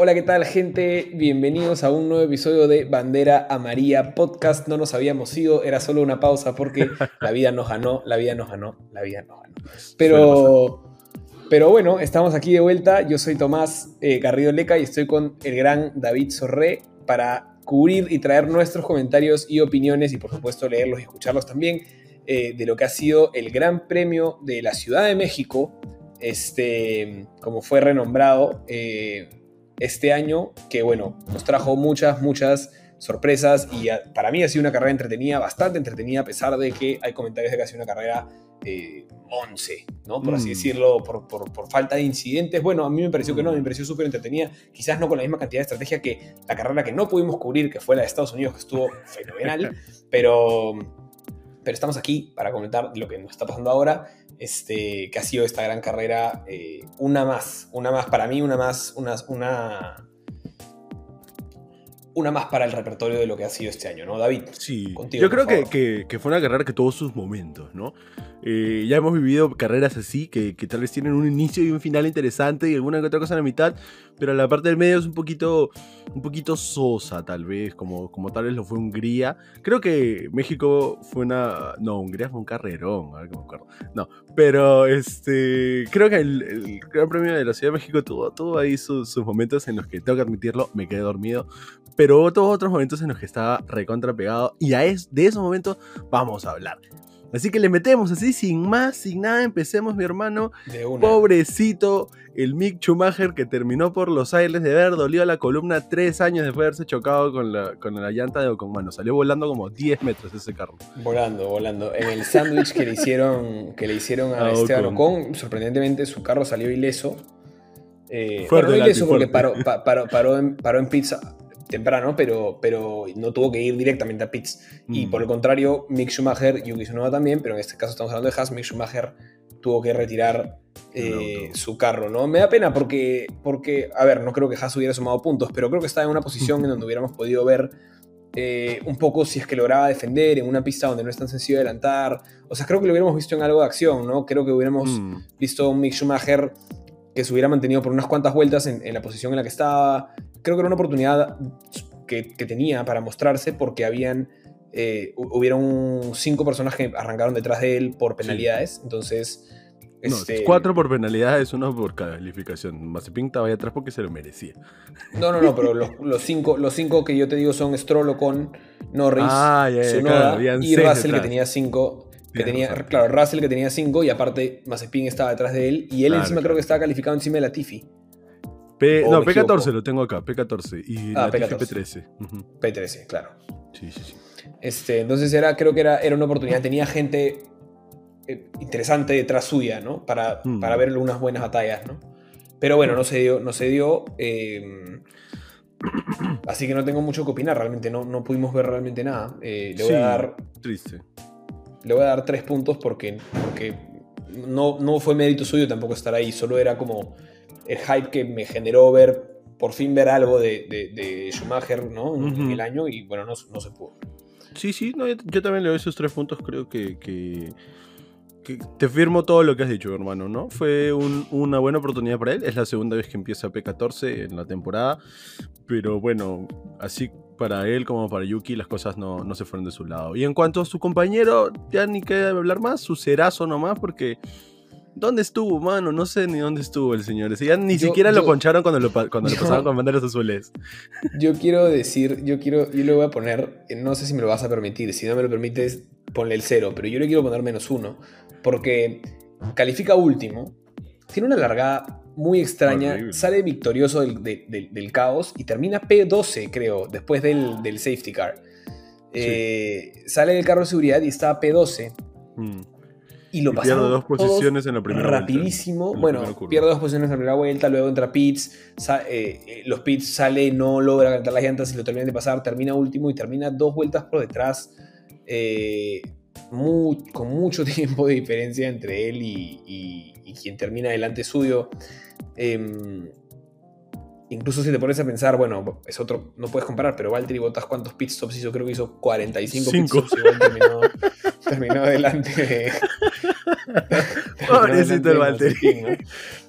Hola, ¿qué tal gente? Bienvenidos a un nuevo episodio de Bandera Amarilla Podcast. No nos habíamos ido, era solo una pausa porque la vida nos ganó, la vida nos ganó, la vida nos ganó. Pero, pero bueno, estamos aquí de vuelta. Yo soy Tomás eh, Garrido Leca y estoy con el gran David Sorré para cubrir y traer nuestros comentarios y opiniones y por supuesto leerlos y escucharlos también eh, de lo que ha sido el Gran Premio de la Ciudad de México, este, como fue renombrado. Eh, este año, que bueno, nos trajo muchas, muchas sorpresas y para mí ha sido una carrera entretenida, bastante entretenida, a pesar de que hay comentarios de que ha sido una carrera eh, 11, ¿no? Por así mm. decirlo, por, por, por, falta de incidentes. Bueno, a mí me pareció que no, me pareció súper entretenida, quizás no con la misma cantidad de estrategia que la carrera que no pudimos cubrir, que fue la de Estados Unidos, que estuvo fenomenal, pero, pero estamos aquí para comentar lo que nos está pasando ahora este, que ha sido esta gran carrera, eh, una más, una más para mí, una más, una, una, una más para el repertorio de lo que ha sido este año, ¿no, David? Sí, yo creo que, que, fue una carrera que tuvo sus momentos, ¿no? Eh, ya hemos vivido carreras así, que, que, tal vez tienen un inicio y un final interesante y alguna que otra cosa en la mitad, pero la parte del medio es un poquito, un poquito sosa, tal vez, como, como tal vez lo fue Hungría. Creo que México fue una. No, Hungría fue un carrerón, a ver que me acuerdo. No, pero este. Creo que el, Gran Premio de la Ciudad de México tuvo, tuvo ahí sus, sus momentos en los que tengo que admitirlo, me quedé dormido, pero hubo otros momentos en los que estaba recontra pegado, y a es, de esos momentos vamos a hablar. Así que le metemos así, sin más, sin nada, empecemos, mi hermano. Pobrecito, el Mick Schumacher que terminó por los aires de ver, dolió la columna tres años después de haberse chocado con la, con la llanta de Ocon. Bueno, salió volando como 10 metros ese carro. Volando, volando. En el sándwich que le hicieron, que le hicieron a, Esteban Ocon. sorprendentemente su carro salió ileso. Eh, bueno, ileso porque paró, paró, en, paró en pizza temprano, pero, pero no tuvo que ir directamente a pits. Y por el mm. contrario, Mick Schumacher, Yuki Tsunoda también, pero en este caso estamos hablando de Haas, Mick Schumacher tuvo que retirar eh, su carro, ¿no? Me da pena porque, porque, a ver, no creo que Haas hubiera sumado puntos, pero creo que estaba en una posición en donde hubiéramos podido ver eh, un poco si es que lograba defender en una pista donde no es tan sencillo adelantar. O sea, creo que lo hubiéramos visto en algo de acción, ¿no? Creo que hubiéramos mm. visto a un Mick Schumacher que se hubiera mantenido por unas cuantas vueltas en, en la posición en la que estaba, creo que era una oportunidad que, tenía para mostrarse porque habían, eh, hubieron cinco personas que arrancaron detrás de él por penalidades, entonces... Este... cuatro por penalidades, uno por calificación. Mazepin estaba ahí atrás porque se lo merecía. No, no, no, pero los, cinco, los cinco que yo te digo son Stroll con Norris, ah, y Russell que tenía cinco. Que tenía, claro, Russell que tenía cinco y aparte Mazepin estaba detrás de él y él encima creo que estaba calificado encima de la Tiffy no, P14 lo tengo acá, P14. Y ah, P14. P13. P13, claro. Sí, sí, sí. Este, entonces era, creo que era, era una oportunidad. Tenía gente eh, interesante detrás suya, ¿no? Para, mm. para ver unas buenas batallas, ¿no? Pero bueno, no se dio. No se dio em, así que no tengo mucho que opinar, realmente. No, no pudimos ver realmente nada. Eh, le voy a dar. Triste. Le voy a dar tres puntos porque, porque no, no fue mérito suyo tampoco estar ahí. Solo era como el hype que me generó ver, por fin ver algo de, Schumacher ¿no? en, el año y bueno, no, se pudo. Sí, sí, yo, también le doy esos tres puntos, creo que, que, te firmo todo lo que has dicho, hermano, ¿no? Fue una buena oportunidad para él, es la segunda vez que empieza P14 en la temporada, pero bueno, así para él como para Yuki las cosas no, no se fueron de su lado. Y en cuanto a su compañero, ya ni queda hablar más, su cerazo nomás, porque ¿Dónde estuvo, mano? No sé ni dónde estuvo el señor. ya ni siquiera lo poncharon cuando lo, cuando lo pasaban con banderas azules. Yo quiero decir, yo quiero, yo le voy a poner, no sé si me lo vas a permitir, si no me lo permites, ponle el cero, pero yo le quiero poner menos uno, porque califica último, tiene una largada muy extraña, sale victorioso del, caos y termina P12, creo, después del, safety car. Eh, sale del carro de seguridad y está P12 y lo Pierde dos posiciones en la primera rapidísimo. bueno, pierde dos posiciones en la primera vuelta, luego entra Pitts, eh, eh, los Pitts sale, no logra cantar las llantas y lo termina de pasar, termina último y termina dos vueltas por detrás, eh, con mucho tiempo de diferencia entre él y, quien termina delante suyo. Em, incluso si te pones a pensar, bueno, es otro, no puedes comparar, pero Valtteri Bottas cuántos pit stops hizo, creo que hizo 45 pit stops, igual terminó, terminó delante Pobrecito el Valtteri.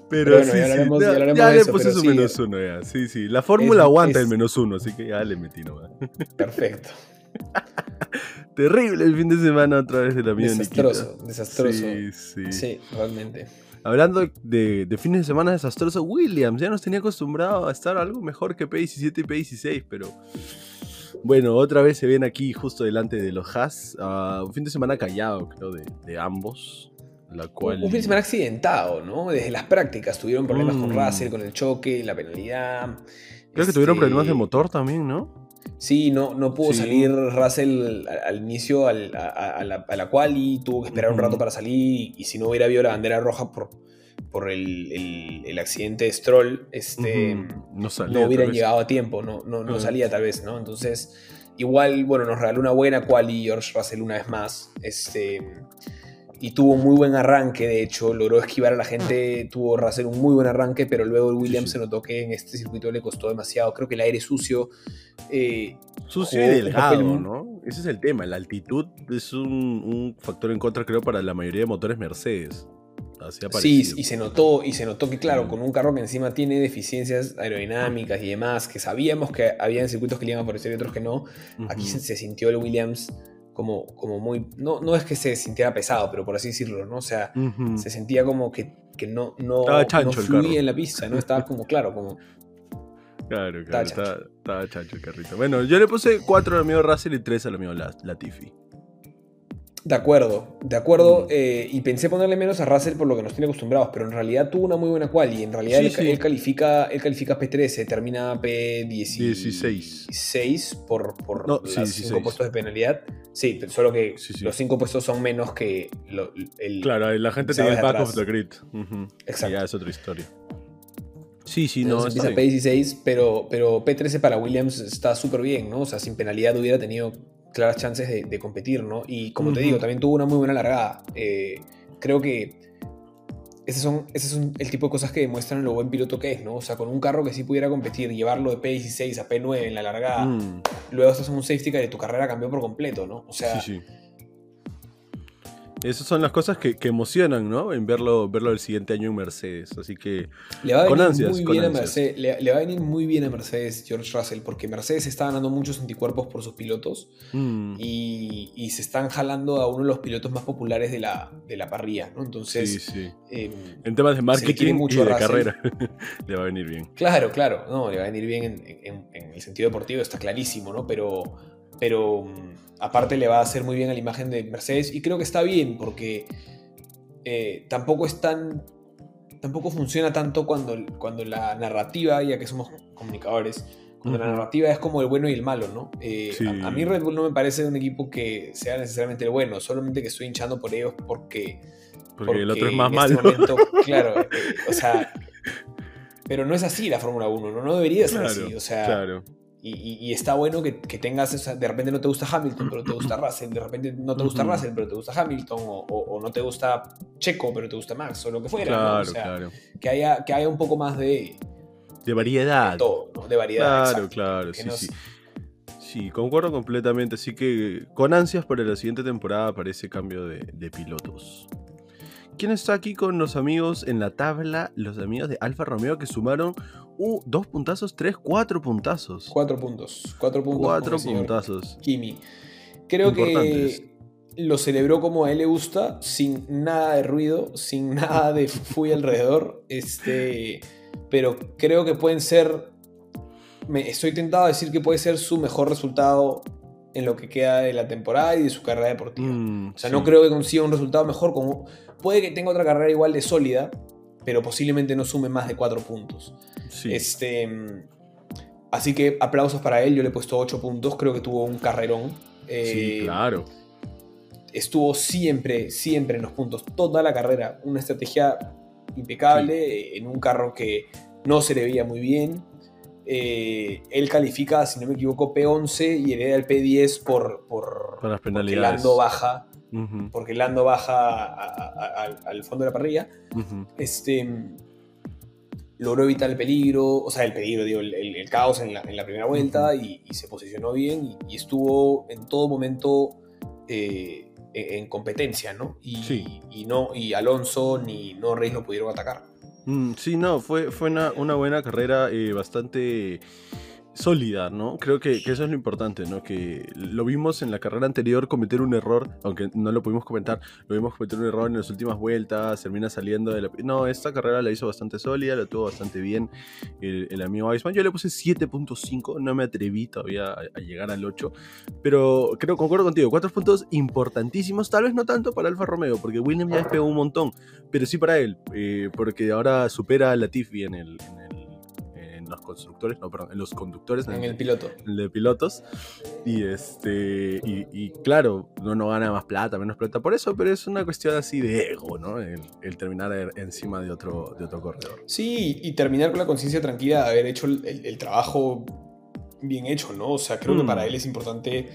Pero, sí, ya, ya, le puse su menos uno ya. Sí, sí. La fórmula aguanta el menos uno, así que ya le metí nomás. Perfecto. Terrible el fin de semana otra vez de la mía. Desastroso, desastroso. Sí, sí. Sí, realmente. Hablando de, de, fines de semana desastroso, Williams ya nos tenía acostumbrado a estar algo mejor que P17 y P16, pero bueno, otra vez se ven aquí justo delante de los Haas. Uh, un fin de semana callado, creo, de, de ambos. La cual... Un fin de semana accidentado, ¿no? Desde las prácticas tuvieron problemas con mm. Russell, con el choque, la penalidad. Creo que tuvieron este, problemas de motor también, ¿no? Sí, no, no pudo salir Russell al, inicio a, la, a la quali, tuvo que esperar un rato para salir y si no hubiera habido la bandera roja por, por el, el, accidente de Stroll, este, no, salía, no hubieran llegado a tiempo, no, no, no salía tal vez, ¿no? Entonces, igual, bueno, nos regaló una buena quali George Russell una vez más, este, y tuvo muy buen arranque, de hecho, logró esquivar a la gente, tuvo Russell un muy buen arranque, pero luego el Williams se notó que en este circuito le costó demasiado, creo que el aire sucio... Eh, sucio y delgado, ¿no? Ese es el tema, la altitud es un, un, factor en contra, creo, para la mayoría de motores Mercedes. Sí, y se notó, y se notó que, claro, con un carro que encima tiene deficiencias aerodinámicas y demás, que sabíamos que había en circuitos que le iban a aparecer y otros que no, aquí se, sintió el Williams como, como muy. No, no es que se sintiera pesado, pero por así decirlo, ¿no? O sea, se sentía como que, que no, no, no fluía en la pista, ¿no? Estaba como, claro, como. Claro, claro, estaba, chancho. el carrito. Bueno, yo le puse 4 al amigo Russell y 3 al amigo Latifi. De acuerdo, de acuerdo. Eh, y pensé ponerle menos a Russell por lo que nos tiene acostumbrados, pero en realidad tuvo una muy buena cual y en realidad él, califica, él califica P13, termina P16 por, por los 5 puestos de penalidad. Sí, solo que los 5 puestos son menos que el. Claro, la gente tiene el back of the grid. Exacto. ya es otra historia. Sí, sí, no. Empieza P16, pero, pero P13 para Williams está súper bien, ¿no? O sea, sin penalidad hubiera tenido claras chances de, competir, ¿no? Y como te digo, también tuvo una muy buena largada. Eh, creo que ese son, ese son el tipo de cosas que demuestran lo buen piloto que es, ¿no? O sea, con un carro que sí pudiera competir, llevarlo de P16 a P9 en la largada, mm. luego estás en un safety car y tu carrera cambió por completo, ¿no? O sea, sí, sí. Esas son las cosas que, emocionan, ¿no? En verlo, verlo el siguiente año en Mercedes. Así que. Le va a venir muy bien a Mercedes. Le, va a venir muy bien a Mercedes George Russell, porque Mercedes está ganando muchos anticuerpos por sus pilotos. Mm. Y, se están jalando a uno de los pilotos más populares de la, de la parrilla, ¿no? Entonces. Sí, sí. Em, en temas de marketing mucho y de carrera. le va a venir bien. Claro, claro. No, le va a venir bien en, en el sentido deportivo, está clarísimo, ¿no? Pero. Pero aparte le va a hacer muy bien a la imagen de Mercedes y creo que está bien porque eh, tampoco es tan tampoco funciona tanto cuando, cuando la narrativa, ya que somos comunicadores, cuando la narrativa es como el bueno y el malo, ¿no? Eh, a, mí Red Bull no me parece un equipo que sea necesariamente el bueno, solamente que estoy hinchando por ellos porque... Porque, el otro es más este malo. claro, eh, o sea... Pero no es así la Fórmula 1, ¿no? No debería ser así, o sea... Claro. Y, está bueno que, tengas esa, de repente no te gusta Hamilton, pero te gusta Russell, de repente no te gusta Russell, pero te gusta Hamilton, o, no te gusta Checo, pero te gusta Max, o lo que fuera. O sea, que, haya, que haya un poco más de... De variedad. De todo, De variedad. Claro, claro, sí, sí. Sí, concuerdo completamente, así que con ansias para la siguiente temporada para ese cambio de, de pilotos. ¿Quién está aquí con los amigos en la tabla? Los amigos de Alfa Romeo que sumaron uh, dos puntazos, tres, cuatro puntazos. Cuatro puntos. Cuatro puntos. Cuatro puntazos. Kimi. Creo que lo celebró como a él le gusta, sin nada de ruido, sin nada de fui alrededor. Este, pero creo que pueden ser. Me estoy tentado a decir que puede ser su mejor resultado en lo que queda de la temporada y de su carrera deportiva. Mm, o sea, no creo que consiga un resultado mejor como Puede que tenga otra carrera igual de sólida, pero posiblemente no sume más de cuatro puntos. Este, así que aplausos para él. Yo le he puesto 8 puntos. Creo que tuvo un carrerón. sí, eh, claro. Estuvo siempre, siempre en los puntos. Toda la carrera. Una estrategia impecable en un carro que no se le veía muy bien. Eh, él califica, si no me equivoco, P11 y hereda el P10 por, por, por las penalidades. baja porque Lando baja al fondo de la parrilla, este, logró evitar el peligro, o sea, el peligro, digo, el, caos en la, primera vuelta y, se posicionó bien y, estuvo en todo momento eh, en, competencia, ¿no? Y, Sí. y no, y Alonso ni Norris lo pudieron atacar. Mm, sí, no, fue, fue una, una buena carrera eh, bastante sólida, ¿no? Creo que, eso es lo importante, ¿no? Que lo vimos en la carrera anterior cometer un error, aunque no lo pudimos comentar, lo vimos cometer un error en las últimas vueltas, termina saliendo de la... No, esta carrera la hizo bastante sólida, la tuvo bastante bien el, amigo Iceman. Yo le puse 7.5, no me atreví todavía a, llegar al 8, pero creo, concuerdo contigo, cuatro puntos importantísimos, tal vez no tanto para Alfa Romeo, porque Williams ya despegó un montón, pero sí para él, eh, porque ahora supera a Latifi en el, los constructores, no, perdón, en los conductores, En el piloto. de pilotos. Y este. Y, y claro, no, no gana más plata, menos plata por eso, pero es una cuestión así de ego, ¿no? El, el terminar er- encima de otro, de otro corredor. Sí, y terminar con la conciencia tranquila de haber hecho el, trabajo bien hecho, ¿no? O sea, creo que Mm. para él es importante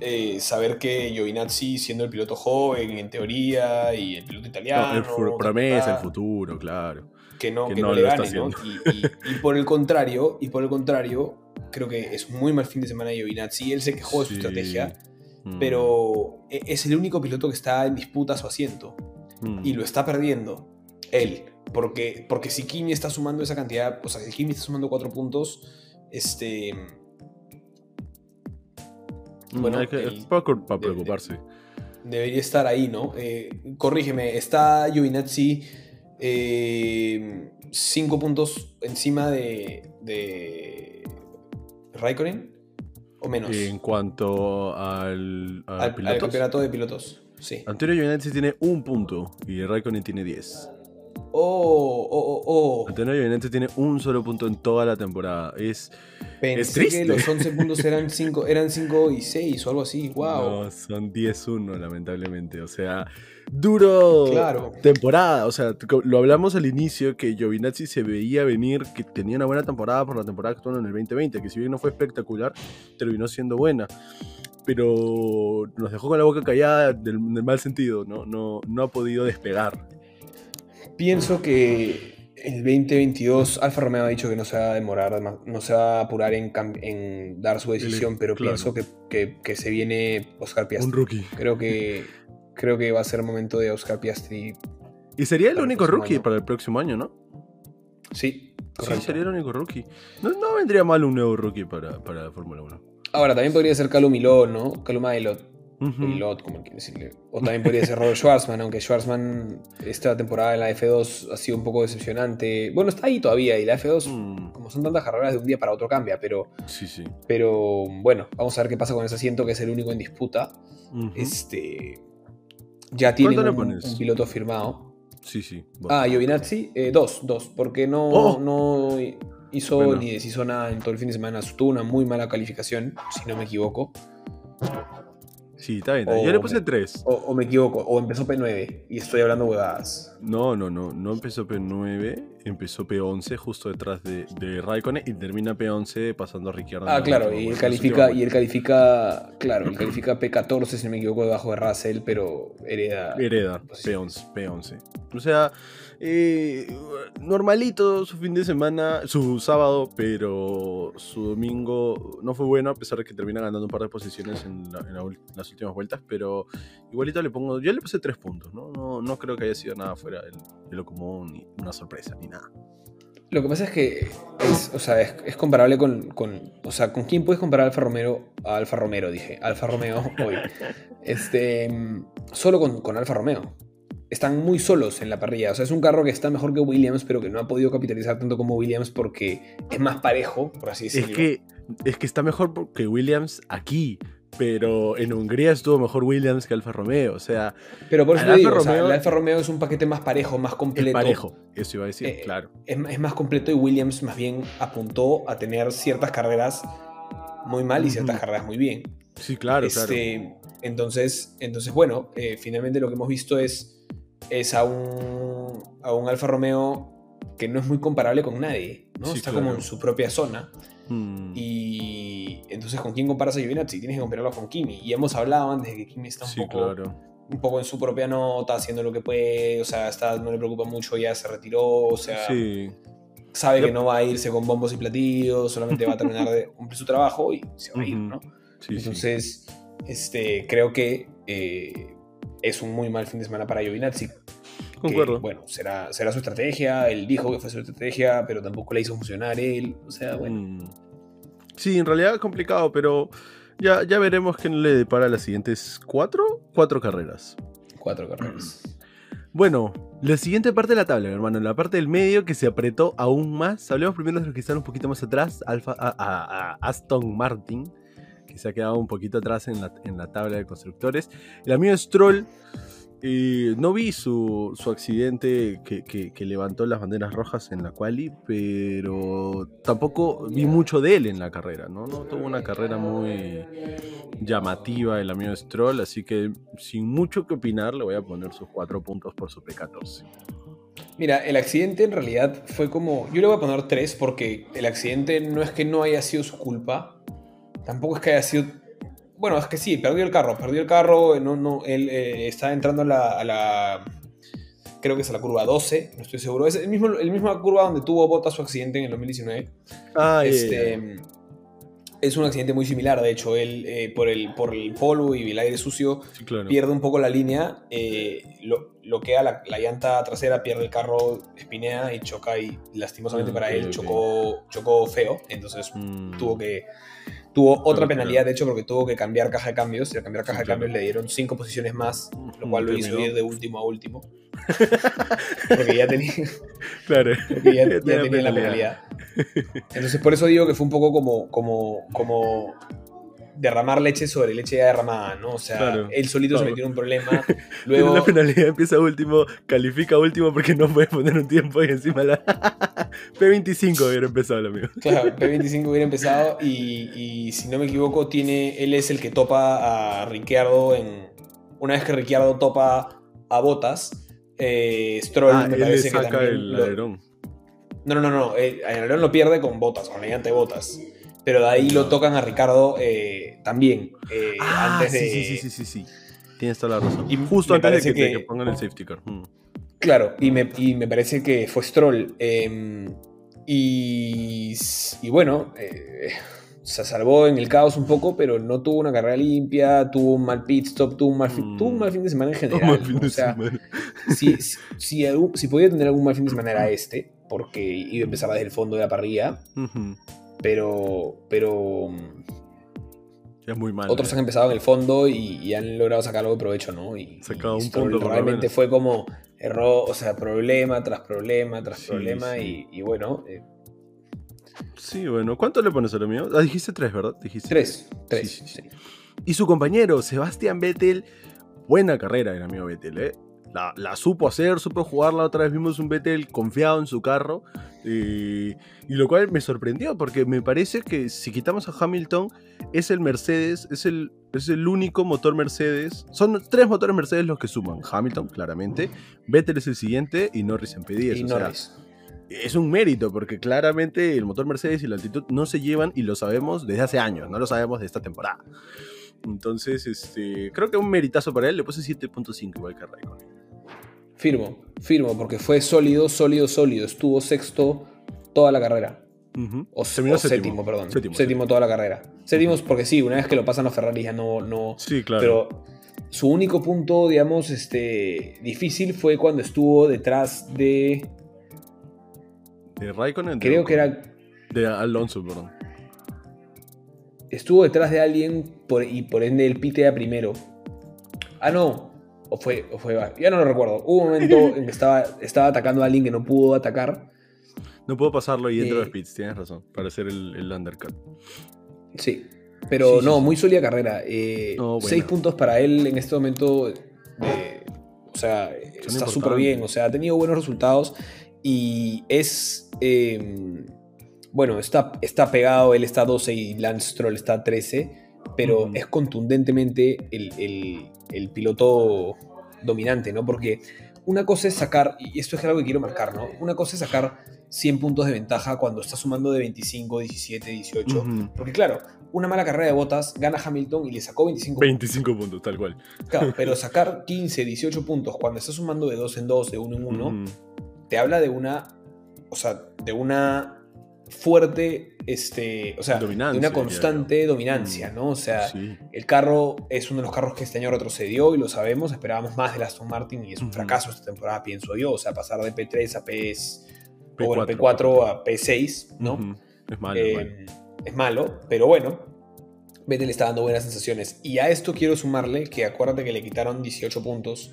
eh, saber que Giovinazzi, siendo el piloto joven, en teoría, y el piloto No, italiano, el promesa, ta, el futuro, claro. Que no, que que no no le gane, ¿no? Y, y- y por el contrario, y por el contrario, creo que es muy mal fin de semana de Giovinazzi. Él se quejó de su Sí. estrategia, Mm, pero e- es el único piloto que está en disputa a su asiento. mm. y lo está perdiendo él. Porque, porque si Kimi está sumando esa cantidad, o sea, si Kimi está sumando cuatro puntos, este. Mm, bueno, hay que- el- es para, de- de- preocuparse. Debería estar ahí, ¿no? Eh, corrígeme, está Giovinazzi eh, cinco puntos encima de. de. Raikkonen o menos. En cuanto al, al al, al pilotos, campeonato de pilotos. Sí. Antonio Giovinazzi tiene un punto y Raikkonen tiene 10. Oh, oh, oh, oh. Antonio Giovinazzi tiene un solo punto en toda la temporada. Es Pensé triste. que los 11 puntos eran 5 eran cinco y 6 o algo así. Wow. No, son 10-1, lamentablemente. O sea, duro Claro. temporada. O sea, lo hablamos al inicio que Giovinazzi se veía venir, que tenía una buena temporada por la temporada que tuvo en el 2020, que si bien no fue espectacular, terminó siendo buena. Pero nos dejó con la boca callada del, del mal sentido, ¿no? No, no ha podido despegar. Pienso que el 2022 Alfa Romeo ha dicho que no se va a demorar, no se va a apurar en, dar su decisión, pero claro. pienso que, que- que se viene Oscar Un Piastri. rookie. Creo que, creo que va a ser momento de Oscar Piastri. Y sería el único rookie año. para el próximo año, ¿no? Sí, Sí, sería el único rookie. No, no vendría mal un nuevo rookie para, para la Fórmula 1. Ahora, también podría ser Calum ¿no? Calum Ujú. Milot, como quiere decirle. O también podría ser Robert Schwarzman, aunque Schwarzman esta temporada en la F2 ha sido un poco decepcionante. Bueno, está ahí todavía y la F2, Mm, como son tantas carreras de un día para otro, cambia, pero, sí, sí. pero bueno, vamos a ver qué pasa con ese asiento que es el único en disputa. Este. Ya tiene ¿Cuánto le un, piloto firmado. Sí, sí. Ah, Giovinazzi, eh, dos, dos, porque no, Oh. no hizo Bueno. ni deshizo nada en todo el fin de semana. Tuvo una muy mala calificación, si no me equivoco. Sí, está bien. está bien. Yo le puse me- 3. O, o me equivoco, o empezó P9 y estoy hablando huevadas. No, no, no. No empezó P9, empezó P11 justo detrás de, de Raikkonen y termina P11 pasando a Ricciardo. Ah, la claro, y él califica, y él califica, claro, él califica P14, si no me equivoco, debajo de Russell, pero hereda. Hereda, posiciones. P11, P11. O sea, eh, normalito su fin de semana, su sábado, pero su domingo no fue bueno, a pesar de que termina ganando un par de posiciones en, la- las últimas vueltas, pero igualito le pongo, yo le puse 3 puntos, ¿no? No, no creo que haya sido nada fuera de lo común, ni una sorpresa, ni nada. Lo que pasa es que es, o sea, es, comparable con, con- O sea, ¿con quién puedes comparar Alfa Romeo? A Alfa Romeo, dije. Alfa Romeo hoy. Este. Solo con, con Alfa Romeo. Están muy solos en la parrilla. O sea, es un carro que está mejor que Williams, pero que no ha podido capitalizar tanto como Williams porque es más parejo, por así Es decirlo. que, es que está mejor que Williams aquí, pero en Hungría estuvo mejor Williams que Alfa Romeo, o sea, pero por eso te digo, Alfa o sea, Romeo- el Alfa Romeo es un paquete más parejo, más completo. es parejo, eso iba a decir, Eh, claro. es, es más completo y Williams más bien apuntó a tener ciertas carreras muy mal y ciertas carreras muy bien. Sí, claro, claro. Este, Entonces, entonces, bueno, eh, finalmente lo que hemos visto es, es a, un, a un Alfa Romeo que no es muy comparable con nadie, ¿no? Sí, Está claro. como en su propia zona. Mm, Y entonces, ¿con quién comparas a Giovinazzi? Tienes que compararlo con Kimi. Y hemos hablado antes de que Kimi está un, sí, poco, claro. un poco en su propia nota, haciendo lo que puede, o sea, está, no le preocupa mucho, ya se retiró, o sea, Sí, sabe que no va a irse con bombos y platillos, solamente va a terminar de cumplir su trabajo y se va a ir. ¿no? Entonces, este, creo que eh, es un muy mal fin de semana para Giovinazzi. Concuerdo. bueno, será, será su estrategia, él dijo que fue su estrategia, pero tampoco la hizo funcionar él, o sea, bueno. Mm. Sí, en realidad es complicado, pero ya, ya veremos qué le depara las siguientes cuatro, cuatro carreras. Cuatro carreras. Bueno, la siguiente parte de la tabla, hermano, la parte del medio que se apretó aún más. Hablemos primero de los que están un poquito más atrás, Alfa, a, a- a Aston Martin, que se ha quedado un poquito atrás en la, en la tabla de constructores. El amigo Stroll, eh, no vi su, su accidente que, que- que levantó las banderas rojas en la quali, pero tampoco vi mucho de él en la carrera, ¿no? No tuvo una carrera muy llamativa el amigo Stroll, así que sin mucho que opinar le voy a poner sus cuatro puntos por su P14. Mira, el accidente en realidad fue como. Yo le voy a poner tres porque el accidente no es que no haya sido su culpa. Tampoco es que haya sido. Bueno, es que sí, perdió el carro. Perdió el carro. No, no, él eh, estaba entrando a la, a la- Creo que es a la curva 12, no estoy seguro. Es el mismo, el misma curva donde tuvo Bota su accidente en el 2019. Ah, Este, es un accidente muy similar, de hecho, él eh, por, el, por el polvo y el aire sucio sí, claro. pierde un poco la línea, eh, lo, bloquea la, la llanta trasera, pierde el carro, espinea y choca y lastimosamente Ah, para él chocó, chocó feo, entonces Mm, tuvo que tuvo otra penalidad de hecho porque tuvo que cambiar caja de cambios y al cambiar caja de cambios le dieron cinco posiciones más, lo cual lo hizo ir de último a último. porque ya tenía, Claro. porque ya, Ya tenía la penalidad. Entonces por eso digo que fue un poco como, como, como derramar leche sobre leche ya derramada, ¿no? O sea, Claro. él solito se metió en un problema. Luego, la penalidad, empieza último, califica último porque no puede poner un tiempo y encima la. P25 hubiera empezado el amigo. claro, P25 hubiera empezado y, y si no me equivoco, tiene, él es el que topa a Ricciardo en... Una vez que Ricciardo topa a Botas, eh, Stroll Ah, me él le parece que saca también... el lo- alerón. No, no, no, no. El alerón lo pierde con botas, con la de botas. Pero de ahí lo tocan a Ricardo eh, también. eh, Ah, antes de. sí, sí, sí, sí, sí. Tienes toda la razón. Y Justo antes de que, que- que pongan el safety car. Mm. Claro, y me, y me parece que fue Stroll. eh, y, y bueno, eh, se salvó en el caos un poco, pero no tuvo una carrera limpia, tuvo un mal pit stop, tuvo un mal, fin, Mm. tuvo un mal fin de semana en general. Mal fin ¿no? de O sea, si, si, si si podía tener algún mal fin de semana era este, porque iba a empezar desde el fondo de la parrilla, Ujú. Pero, pero es muy mal. Otros eh. han empezado en el fondo y, y han logrado sacar algo de provecho, ¿no? Y, Sacado y un punto, lo realmente fue como error, o sea, problema tras problema tras Sí, problema sí. Y, y bueno, eh, Sí, bueno. ¿Cuánto le pones al mío? Ah, dijiste tres, ¿verdad? Dijiste tres, tres, sí. Y su compañero, Sebastián Vettel, buena carrera el amigo Vettel, ¿eh? La, la supo hacer, supo jugarla. Otra vez vimos un Vettel confiado en su carro. eh, y lo cual me sorprendió, porque me parece que si quitamos a Hamilton, es el Mercedes, es el, es el único motor Mercedes. Son tres motores Mercedes los que suman. Hamilton, claramente. Vettel es el siguiente y Norris en P10. Y o sea, Norris. Es un mérito, porque claramente el motor Mercedes y la altitud no se llevan y lo sabemos desde hace años, no lo sabemos de esta temporada. Entonces, este, creo que un meritazo para él, le puse 7.5 igual que Raikkonen. Firmo, firmo, porque fue sólido, sólido, sólido. Estuvo sexto toda la carrera. Ujú. O, Terminó o séptimo, perdón. Séptimo, Séptimo, toda la carrera. Séptimo porque sí, una vez que lo pasan los Ferrari ya no, no, Sí, claro. Pero su único punto, digamos, este, difícil fue cuando estuvo detrás de. De Raikkonen. de Creo que era. De Alonso, perdón. Estuvo detrás de alguien por- y por ende el pite a primero. Ah, no. O fue, o fue. Ya no lo recuerdo. Hubo un momento en que estaba, estaba atacando a alguien que no pudo atacar. No puedo pasarlo y entro a Eh, los pits, tienes razón, para hacer el, el undercut. Sí. Pero Sí, no, sí. muy sólida carrera. Eh, No. Seis puntos para él en este momento. eh, o sea, está súper bien. O sea, ha tenido buenos resultados. Y es. eh, bueno, está, está pegado. Él está 12 y Lance Stroll está 13. Pero es contundentemente el, el- el piloto dominante, ¿no? Porque una cosa es sacar. Y esto es algo que quiero marcar, ¿no? Una cosa es sacar 100 puntos de ventaja cuando está sumando de 25, 17, 18. Ujú. Porque claro, una mala carrera de botas gana Hamilton y le sacó 25 25 puntos, tal cual. Claro, pero sacar 15, 18 puntos cuando estás sumando de 2 en 2, de 1 en 1, Ujú. Te habla de una, o sea, de una fuerte este, o sea, de Dominancia, una diría constante dominancia, Mm, ¿no? O sea, Sí. el carro es uno de los carros que este año retrocedió y lo sabemos, esperábamos más del Aston Martin y es un fracaso esta temporada, pienso yo, o sea, pasar de P3 a PS, o bueno, P4. P4 a P6, ¿no? Es malo, Eh, es malo, pero bueno, Vettel está dando buenas sensaciones. Y a esto quiero sumarle que acuérdate que le quitaron 18 puntos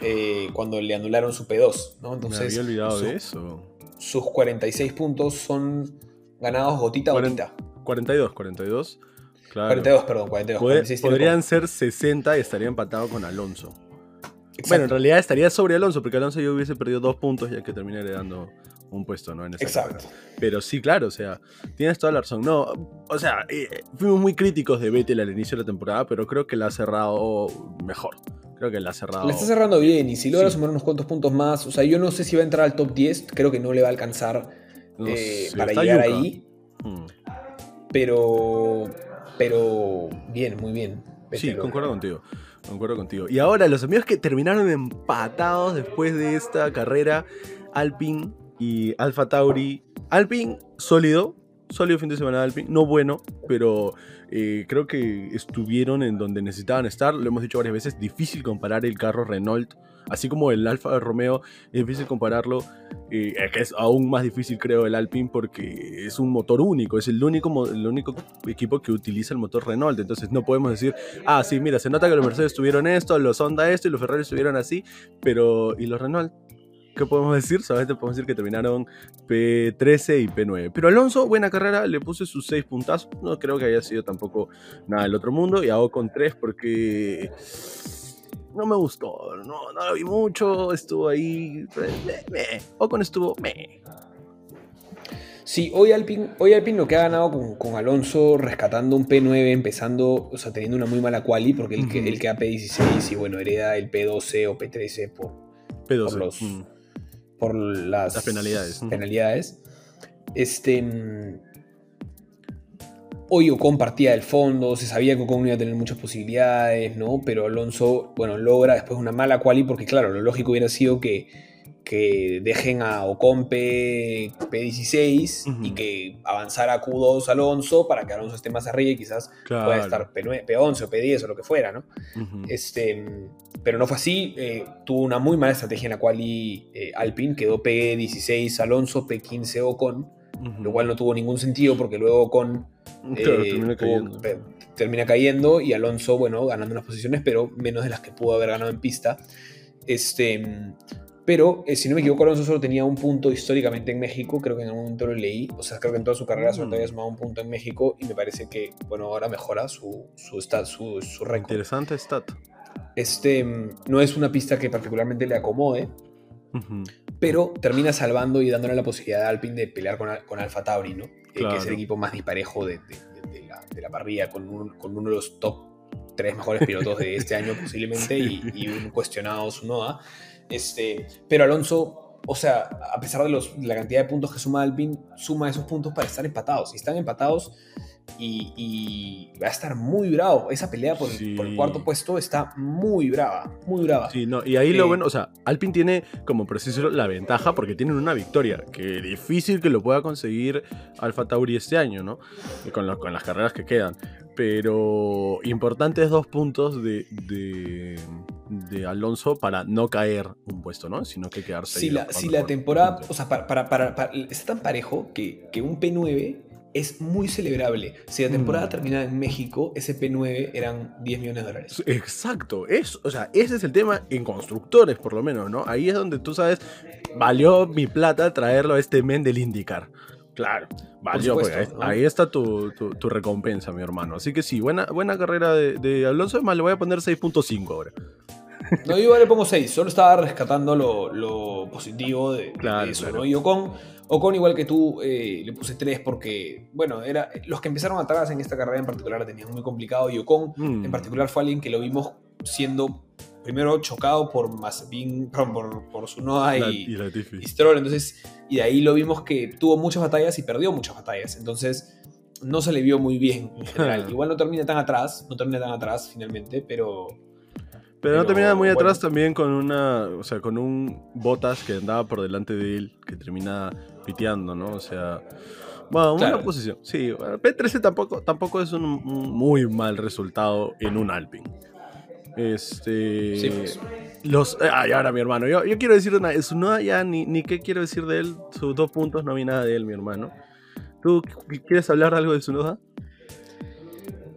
eh, cuando le anularon su P2, ¿no? Me Entonces, había olvidado su- de eso. sus 46 puntos son ganados gotita a gotita. 42, 42. Claro. 42, perdón, 42. Pod- 46 tiene podrían ser 60 y estaría empatado con Alonso. Exacto. Bueno, en realidad estaría sobre Alonso, porque Alonso yo hubiese perdido dos puntos ya que terminé heredando un puesto, ¿no? En esa Exacto. carrera. Pero sí, claro, o sea, tienes toda la razón. No, o sea, eh, fuimos muy críticos de Vettel al inicio de la temporada, pero creo que la ha cerrado mejor. Creo que la ha cerrado. Le está cerrando bien y si logra Sí. sumar unos cuantos puntos más, o sea, yo no sé si va a entrar al top 10, creo que no le va a alcanzar No eh, sé, para llegar yuca. ahí, Mm. pero pero bien, muy bien. Sí, concuerdo contigo. Concuerdo contigo. Y ahora, los amigos que terminaron empatados después de esta carrera, Alpine y Alfa Tauri. Alpine, sólido. Sólido fin de semana de Alpine. No bueno, pero eh, creo que estuvieron en donde necesitaban estar. Lo hemos dicho varias veces. Difícil comparar el carro Renault. Así como el Alfa Romeo, es difícil compararlo. eh, es aún más difícil, creo, el Alpine porque es un motor único. Es el único, el único equipo que utiliza el motor Renault. Entonces no podemos decir, ah, sí, mira, se nota que los Mercedes tuvieron esto, los Honda esto y los Ferrari estuvieron así, pero ¿y los Renault? ¿Qué podemos decir? Solamente podemos decir que terminaron P13 y P9. Pero Alonso, buena carrera, le puse sus 6 puntazos. No creo que haya sido tampoco nada del otro mundo. Y hago con 3 porque no me gustó. No, no lo vi mucho. Estuvo ahí. meh, meh. Ocon estuvo. meh. Sí, hoy Alpine, hoy Alpine lo que ha ganado con, con Alonso rescatando un P9, empezando, o sea, teniendo una muy mala quali, porque él, que- Ujú. él queda P16 y bueno, hereda el P12 o P13 por, P12. Por los- Mm. Por las, Las penalidades. Penalidades. Este. mm, Hoy Ocon partía del fondo, se sabía que Ocon iba a tener muchas posibilidades, ¿no? Pero Alonso, bueno, logra después una mala quali, porque claro, lo lógico hubiera sido que, que dejen a Ocon P, P16 Ujú. y que avanzara a Q2 Alonso para que Alonso esté más arriba y quizás Claro. pueda estar P9, P11 o P10 o lo que fuera, ¿no? Este, pero no fue así. eh, tuvo una muy mala estrategia en la cual Alpine quedó P16 Alonso, P15 Ocon, lo cual no tuvo ningún sentido porque luego Ocon Claro, eh, termina cayendo. termina cayendo y Alonso, bueno, ganando unas posiciones, pero menos de las que pudo haber ganado en pista. Este, pero eh, si no me equivoco, Alonso solo tenía un punto históricamente en México, creo que en algún momento lo leí, o sea, creo que en toda su carrera solo Mm. había sumado un punto en México y me parece que, bueno, ahora mejora su, su, esta- su, su récord. Interesante stat. Este mm, no es una pista que particularmente le acomode, Ujú. pero termina salvando y dándole la posibilidad a Alpine de pelear con, con Alfa Tauri, ¿no? Eh, que es el Claro. equipo más disparejo de, de- de- de la, la parrilla, con, un- con uno de los top tres mejores pilotos de este año posiblemente y, y un cuestionado Sunoda. Este, pero Alonso, o sea, a pesar de, la cantidad de puntos que suma Alpine, suma esos puntos para estar empatados. Y están empatados y, y va a estar muy bravo. Esa pelea por, el- por el Sí. cuarto puesto está muy brava, muy brava. Sí, no, y ahí lo Eh, bueno, o sea, Alpine tiene como preciso la ventaja porque tienen una victoria, que difícil que lo pueda conseguir Alfa Tauri este año, ¿no? Con, lo- con las carreras que quedan. Pero importantes dos puntos de, de, de Alonso para no caer un puesto, ¿no? Sino que quedarse Si ahí la, si la temporada, o sea, para, para, para- para- está tan parejo que, que un P9 es muy celebrable. Si la temporada Mm. terminaba en México, ese P9 eran 10 millones de dólares. Exacto, es, o sea, ese es el tema en constructores, por lo menos, ¿no? Ahí es donde tú sabes, valió mi plata traerlo a este men del IndyCar. Claro, valió, supuesto, porque ahí, ¿no? ahí está tu, tu- tu recompensa, mi hermano. Así que sí, buena, buena carrera de, de Alonso. Es más, le voy a poner 6.5 ahora. No, yo igual le pongo 6, solo estaba rescatando lo, lo positivo de, eso, claro. ¿no? Y Ocon, Ocon, igual que tú, eh, le puse 3 porque, bueno, era, los que empezaron atrás en esta carrera en particular la tenían muy complicado y Ocon Mm. en particular fue alguien que lo vimos siendo primero chocado por Mazepin, perdón, por, por Tsunoda La- y, y y Stroll, entonces, y de ahí lo vimos que tuvo muchas batallas y perdió muchas batallas, entonces no se le vio muy bien en general. Igual no termina tan atrás, no termina tan atrás finalmente, Pero Pero, no termina muy atrás también con una, o sea, con un Botas que andaba por delante de él, que termina piteando, ¿no? O sea, bueno, una posición. Sí, P13 tampoco, tampoco es un, muy mal resultado en un Alpine. Este. Sí, pues. Los. Ay, ahora mi hermano. Yo, yo quiero decir una. no ya ni, ni qué quiero decir de él. Sus dos puntos, no vi nada de él, mi hermano. ¿Tú quieres hablar algo de Sunoda?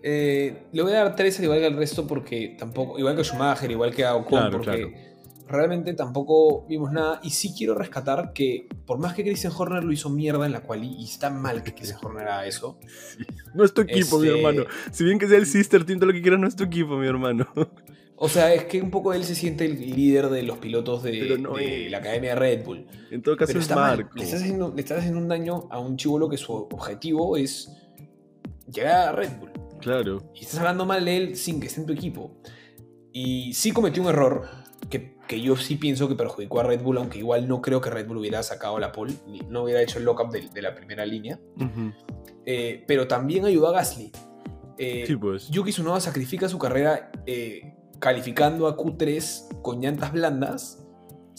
Eh, le voy a dar tres al igual que al resto porque tampoco. Igual que Schumacher, igual que a Ocon, porque realmente tampoco vimos nada. Y sí quiero rescatar que, por más que Christian Horner lo hizo mierda en la cual y está mal que Christian Horner haga eso. No es tu equipo, mi este hermano. Si bien que sea el sister team, lo que quieras, no es tu equipo, mi hermano. O sea, es que un poco él se siente el líder de los pilotos de, la academia de Red Bull. En todo caso, es Marco. Le, estás haciendo, le estás haciendo un daño a un chivolo que su objetivo es llegar a Red Bull. Claro. Y estás hablando mal de él sin que esté en tu equipo. Y sí cometió un error que, yo sí pienso que perjudicó a Red Bull, aunque igual no creo que Red Bull hubiera sacado la pole, no hubiera hecho el lockup de, de la primera línea. Eh, pero también ayudó a Gasly. Eh, sí, pues. Yuki Tsunoda sacrifica su carrera eh, calificando a Q3 con llantas blandas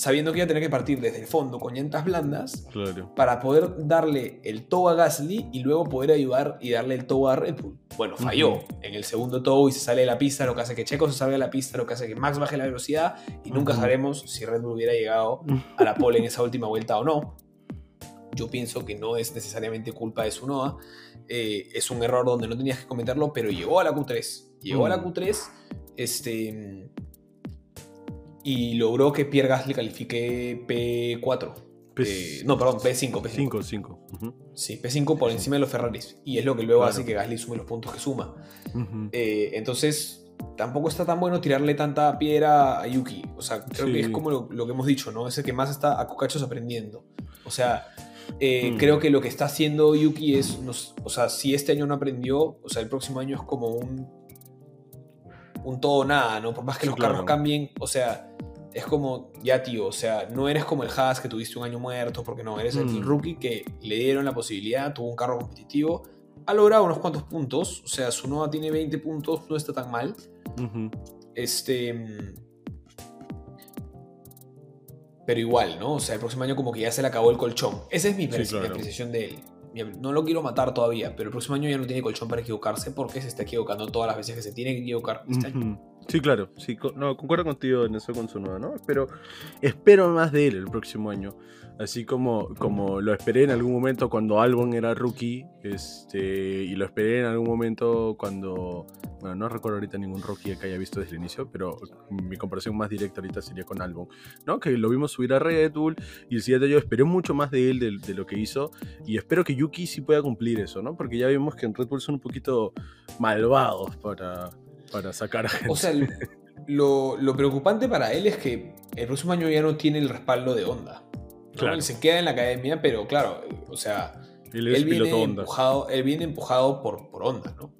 sabiendo que iba a tener que partir desde el fondo con llantas blandas para poder darle el tow a Gasly y luego poder ayudar y darle el tow a Red Bull. Bueno, falló en el segundo tow y se sale de la pista, lo que hace que Checo se salga de la pista, lo que hace que Max baje la velocidad y nunca sabremos si Red Bull hubiera llegado a la pole en esa última vuelta o no. Yo pienso que no es necesariamente culpa de Sunoda, eh, es un error donde no tenías que cometerlo, pero llegó a la Q3. Llegó a la Q3, este y logró que Pierre Gasly califique P4. Eh, no, perdón, P5. P5, 5. Sí, P5 por encima de los Ferraris. Y es lo que luego hace que Gasly sume los puntos que suma. Eh, entonces, tampoco está tan bueno tirarle tanta piedra a Yuki. O sea, creo que es como lo, que hemos dicho, ¿no? Es el que más está a cocachos aprendiendo. O sea, eh, mm. creo que lo que está haciendo Yuki es, o sea, si este año no aprendió, o sea, el próximo año es como un un todo nada, ¿no? Por más que los carros cambien, o sea, es como, ya tío, o sea, no eres como el Haas que tuviste un año muerto, porque no, eres el mm. rookie que le dieron la posibilidad, tuvo un carro competitivo, ha logrado unos cuantos puntos, o sea, su Nova tiene 20 puntos, no está tan mal. Este. Pero igual, ¿no? O sea, el próximo año como que ya se le acabó el colchón. Esa es mi, apreciación de él no lo quiero matar todavía, pero el próximo año ya no tiene colchón para equivocarse porque se está equivocando todas las veces que se tiene que equivocar este año. Sí, claro, sí, no, concuerdo contigo en eso con su nueva, ¿no? Pero espero más de él el próximo año. Así como, como lo esperé en algún momento cuando Albon era rookie, este, y lo esperé en algún momento cuando, bueno, no recuerdo ahorita ningún rookie que haya visto desde el inicio, pero mi comparación más directa ahorita sería con Albon, ¿no? Que lo vimos subir a Red Bull y el siguiente yo esperé mucho más de él, de, lo que hizo, y espero que Yuki sí pueda cumplir eso, ¿no? Porque ya vimos que en Red Bull son un poquito malvados para, para sacar a gente. O sea, lo, lo preocupante para él es que el próximo año ya no tiene el respaldo de Honda. Él se queda en la academia, pero claro, o sea, él, viene, empujado, él viene empujado por, por Honda, ¿no?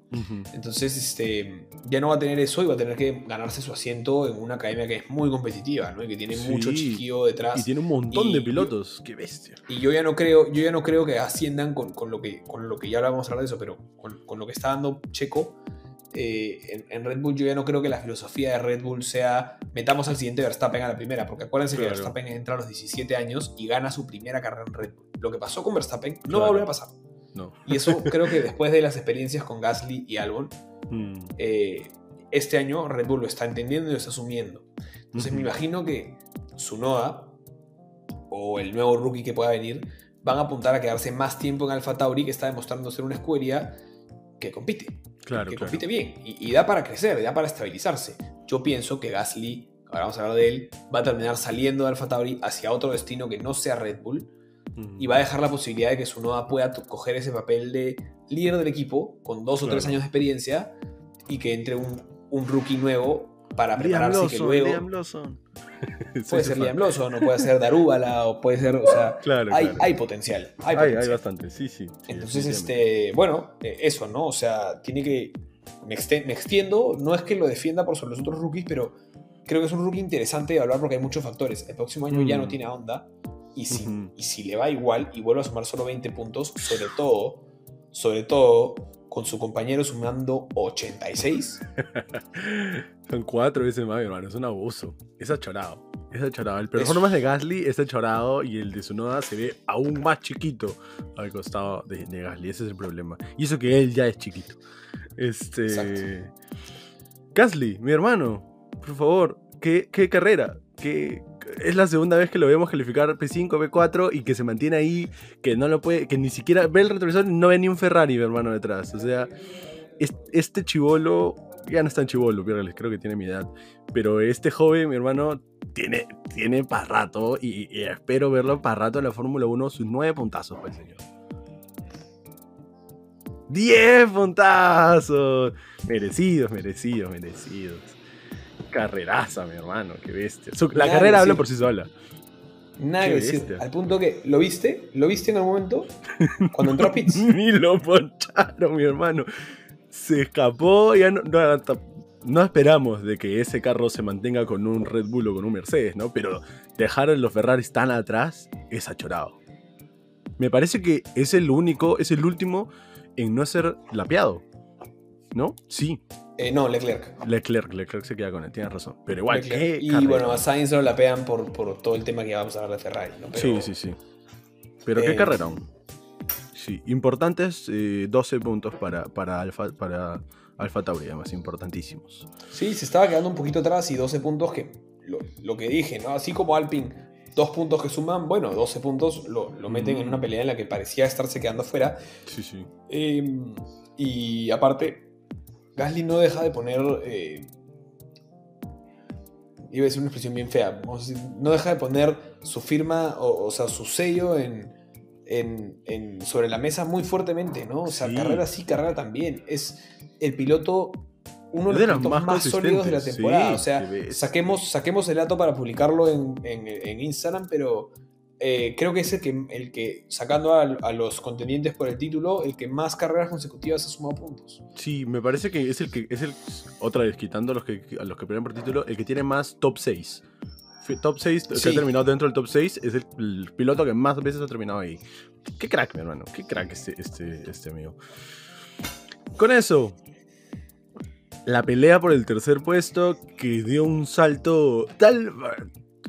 Entonces, este, ya no va a tener eso y va a tener que ganarse su asiento en una academia que es muy competitiva, ¿no? Y que tiene mucho chiquillo detrás. Y tiene un montón de pilotos, qué bestia. Y yo ya no creo, yo ya no creo que asciendan con, con lo que, con lo que ya a hablar de eso, pero con, con lo que está dando Checo eh, en, Red Bull yo ya no creo que la filosofía de Red Bull sea metamos al siguiente Verstappen a la primera, porque acuérdense que Verstappen entra a los 17 años y gana su primera carrera en Red Bull. Lo que pasó con Verstappen no va a volver a pasar. No. Y eso creo que después de las experiencias con Gasly y Albon, mm. eh, este año Red Bull lo está entendiendo y lo está asumiendo. Entonces me imagino que Sunoda o el nuevo rookie que pueda venir van a apuntar a quedarse más tiempo en Alfa Tauri, que está demostrando ser una escudería que compite. Claro, que compite bien y, da para crecer, da para estabilizarse. Yo pienso que Gasly, ahora vamos a hablar de él, va a terminar saliendo de Alfa Tauri hacia otro destino que no sea Red Bull y va a dejar la posibilidad de que su Noda pueda coger ese papel de líder del equipo con dos o tres años de experiencia y que entre un, un rookie nuevo para prepararse que luego puede ser Liam Lawson, o puede ser Darúbala, o puede ser, o sea, hay, hay, potencial. Hay, hay, bastante, sí, sí. Entonces, este, bueno, eh, eso, ¿no? O sea, tiene que, me, extiendo, no es que lo defienda por sobre los otros rookies, pero creo que es un rookie interesante de hablar porque hay muchos factores. El próximo año ya no mm. tiene onda, y si, y si le va igual y vuelve a sumar solo 20 puntos, sobre todo, sobre todo con su compañero sumando 86. Son cuatro veces más, hermano. Es un abuso. Es achorado. Es achorado. El performance de Gasly es achorado y el de Sunoda se ve aún más chiquito al costado de, Gasly. Ese es el problema. Y eso que él ya es chiquito. Este. Gasly, mi hermano, por favor, ¿qué, qué carrera? ¿Qué, es la segunda vez que lo vemos calificar P5, P4 y que se mantiene ahí, que no lo puede, que ni siquiera ve el retrovisor y no ve ni un Ferrari, mi hermano, detrás. O sea, este chivolo, ya no es tan chivolo, creo que tiene mi edad, pero este joven, mi hermano, tiene, tiene para rato y, espero verlo para rato en la Fórmula 1, sus nueve puntazos, pues señor. ¡Diez puntazos! Merecidos, merecidos, merecidos carreraza, mi hermano, qué bestia. la carrera habla por sí sola. Nada que decir. Al punto que, ¿lo viste? ¿Lo viste en algún momento? Cuando entró a Pits. Ni lo poncharon, mi hermano. Se escapó, ya no, no, esperamos de que ese carro se mantenga con un Red Bull o con un Mercedes, ¿no? Pero dejar a los Ferraris tan atrás es achorado. Me parece que es el único, es el último en no ser lapeado. ¿No? Sí. Eh, no, Leclerc. Leclerc, Leclerc se queda con él, tienes razón. Pero igual, Y bueno, a Sainz no la pegan por, por todo el tema que vamos a hablar de Ferrari. sí, sí, sí. Pero qué eh, carrerón. Sí, importantes 12 eh, puntos para, para, Alfa, para Alfa Tauri, además, importantísimos. Sí, se estaba quedando un poquito atrás y 12 puntos que, lo, que dije, ¿no? Así como Alpine, dos puntos que suman, bueno, 12 puntos lo, meten en una mm. pelea en la que parecía estarse quedando fuera. Sí, sí. Em, y aparte, Gasly no deja de poner. Eh, iba a decir una expresión bien fea. no deja de poner su firma, o, sea, su sello en, sobre la mesa muy fuertemente, ¿no? O sea, carrera sí, carrera también. Es el piloto uno de los, pilotos más, sólidos de la temporada. o sea, saquemos, saquemos el dato para publicarlo en, en, Instagram, pero eh, creo que es el que, el que sacando a, los contendientes por el título, el que más carreras consecutivas ha sumado puntos. Sí, me parece que es el que es el otra vez quitando a los que a los que pelean por título, el que tiene más top 6. Top 6, que ha terminado dentro del top 6, es el, piloto que más veces ha terminado ahí. Qué crack, mi hermano. Qué crack este, este, este amigo. Con eso, la pelea por el tercer puesto que dio un salto tal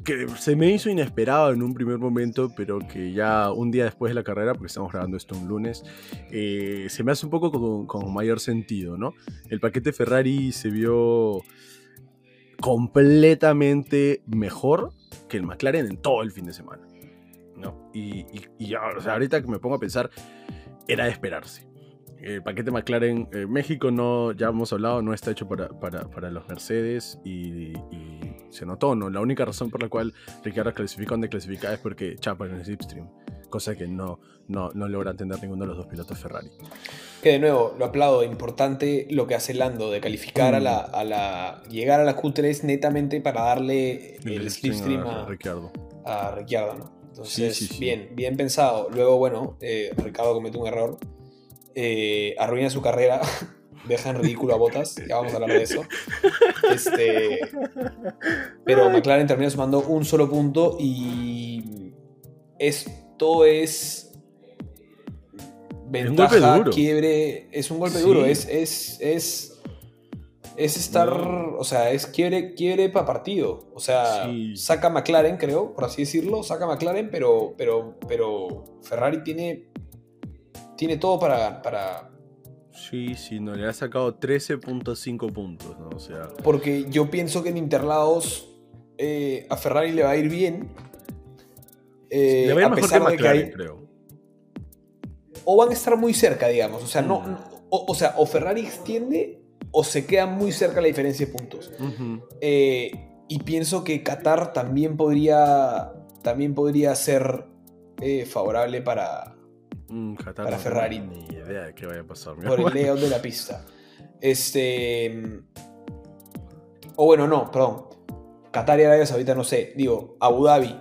que se me hizo inesperado en un primer momento, pero que ya un día después de la carrera, porque estamos grabando esto un lunes, eh, se me hace un poco con, mayor sentido, ¿no? El paquete Ferrari se vio completamente mejor que el McLaren en todo el fin de semana, ¿no? Y, y, ahorita que me pongo a pensar, era de esperarse el paquete McLaren, eh, México no, ya hemos hablado, no está hecho para, para, los Mercedes y, se notó, ¿no? La única razón por la cual Ricardo clasificó donde clasifica es porque chapa en el slipstream, cosa que no, no, no logra entender ninguno de los dos pilotos Ferrari. Que de nuevo, lo aplaudo, importante lo que hace Lando de calificar a, la, a la. llegar a la Q3 netamente para darle el, slipstream a, Ricciardo. A Ricciardo, ¿no? Entonces, bien, bien pensado. Luego, bueno, eh, Ricardo cometió un error eh, arruina su carrera, deja en ridículo a Botas, ya vamos a hablar de eso. Este, pero McLaren termina sumando un solo punto y esto es ventaja, quiebre, es un golpe duro, es, es, es, es estar, o sea, es quiebre, quiebre para partido, o sea, saca McLaren, creo, por así decirlo, saca McLaren, pero, pero, pero Ferrari tiene tiene todo para, para... Sí, sí, no, le ha sacado 13.5 puntos, ¿no? O sea... Porque yo pienso que en Interlagos eh, a Ferrari le va a ir bien. Eh, le va a ir mejor que McLaren, creo. O van a estar muy cerca, digamos. O sea, no, mm. o, sea, o Ferrari extiende o se queda muy cerca la diferencia de puntos. Eh, y pienso que Qatar también podría, también podría ser favorable para, Mm, para Ferrari. Ni idea de qué vaya a pasar. Por el layout de la pista. Este. O bueno, no, perdón. Qatar y Arabia Saudita, no sé. Digo, Abu Dhabi.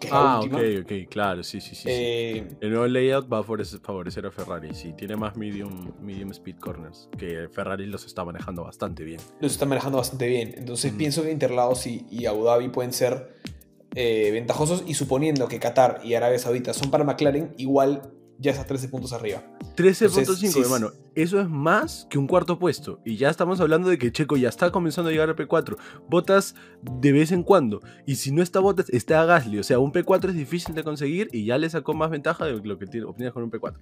Que es ah, ok, ok, claro, sí, sí, sí. Eh, el nuevo layout va a favorecer a Ferrari. Sí, tiene más medium, medium speed corners. Que Ferrari los está manejando bastante bien. Los está manejando bastante bien. Entonces mm. pienso que Interlagos y, y Abu Dhabi pueden ser eh, ventajosos. Y suponiendo que Qatar y Arabia Saudita son para McLaren, igual ya está 13 puntos arriba. 13.5, hermano. Eso es más que un cuarto puesto. Y ya estamos hablando de que Checo ya está comenzando a llegar al P4. Botas de vez en cuando. Y si no está Botas, está Gasly. O sea, un P4 es difícil de conseguir y ya le sacó más ventaja de lo que obtienes con un P4.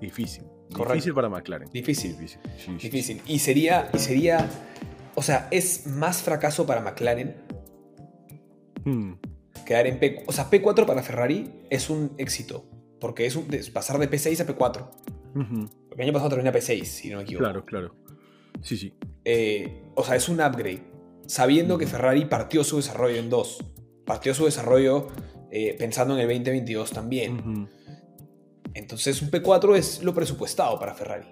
Difícil. Difícil para McLaren. Difícil. Difícil. Difícil. Y sería, y sería. O sea, es más fracaso para McLaren. Hmm. Quedar en P. O sea, P4 para Ferrari es un éxito. Porque es, un, pasar de P6 a P4. el año pasado terminé a P6, si no me equivoco. Claro, claro. Sí, sí. Eh, o sea, es un upgrade. Sabiendo que Ferrari partió su desarrollo en dos. Partió su desarrollo eh, pensando en el 2022 también. Entonces, un P4 es lo presupuestado para Ferrari.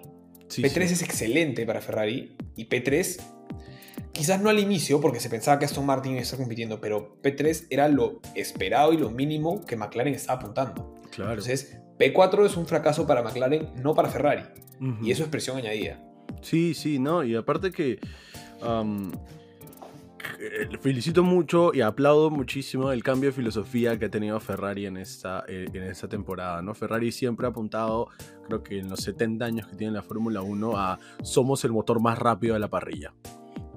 P3 es excelente para Ferrari. Y P3 quizás no al inicio, porque se pensaba que Aston Martin iba a estar compitiendo, pero P3 era lo esperado y lo mínimo que McLaren estaba apuntando. Claro. Entonces, P4 es un fracaso para McLaren, no para Ferrari. Y eso es presión añadida. Sí, sí, no. Y aparte que. felicito mucho y aplaudo muchísimo el cambio de filosofía que ha tenido Ferrari en esta, eh, en esta temporada. ¿no? Ferrari siempre ha apuntado, creo que en los 70 años que tiene la Fórmula 1, a somos el motor más rápido de la parrilla.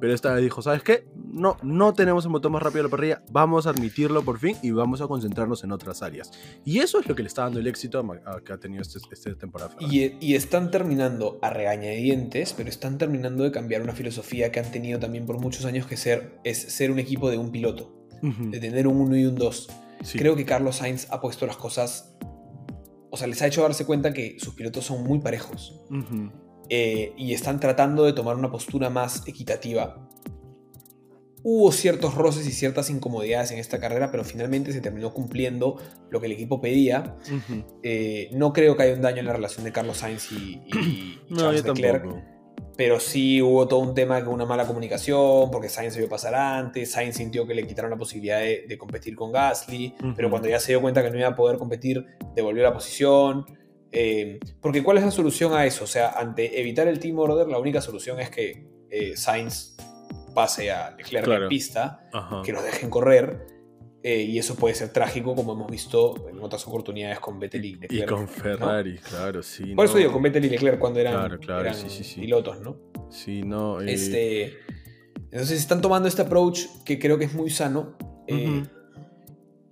Pero esta vez dijo, ¿sabes qué? No, no tenemos el motor más rápido de la parrilla, vamos a admitirlo por fin y vamos a concentrarnos en otras áreas. Y eso es lo que le está dando el éxito que ha tenido esta este temporada. Y, están terminando a regañadientes, pero están terminando de cambiar una filosofía que han tenido también por muchos años que ser, es ser un equipo de un piloto, de tener un 1 y un 2. Creo que Carlos Sainz ha puesto las cosas, o sea, les ha hecho darse cuenta que sus pilotos son muy parejos. Eh, y están tratando de tomar una postura más equitativa. Hubo ciertos roces y ciertas incomodidades en esta carrera, pero finalmente se terminó cumpliendo lo que el equipo pedía. Eh, no creo que haya un daño en la relación de Carlos Sainz y, Charles Leclerc. Pero sí hubo todo un tema con una mala comunicación, porque Sainz se vio pasar antes, Sainz sintió que le quitaron la posibilidad de, competir con Gasly, pero cuando ya se dio cuenta que no iba a poder competir, devolvió la posición. Eh, porque ¿cuál es la solución a eso? O sea, ante evitar el team order, la única solución es que eh, Sainz pase a Leclerc en pista, que los dejen correr. Eh, y eso puede ser trágico, como hemos visto en otras oportunidades con Vettel y Leclerc. Y con Ferrari, claro, sí. Por eso digo, con Vettel y Leclerc cuando eran, pilotos, ¿no? Sí, no. Este, entonces están tomando este approach que creo que es muy sano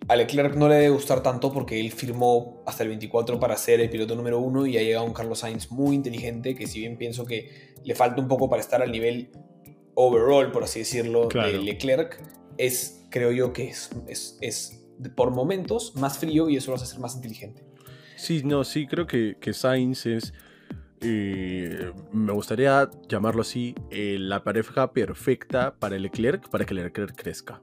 a Leclerc no le debe gustar tanto porque él firmó hasta el 24 para ser el piloto número uno y ha llegado un Carlos Sainz muy inteligente que si bien pienso que le falta un poco para estar al nivel overall, por así decirlo, de Leclerc, es, creo yo que es, es, por momentos más frío y eso lo hace ser más inteligente. Sí, no, sí, creo que, que Sainz es... Eh, me gustaría llamarlo así, eh, la pareja perfecta para Leclerc, para que Leclerc crezca.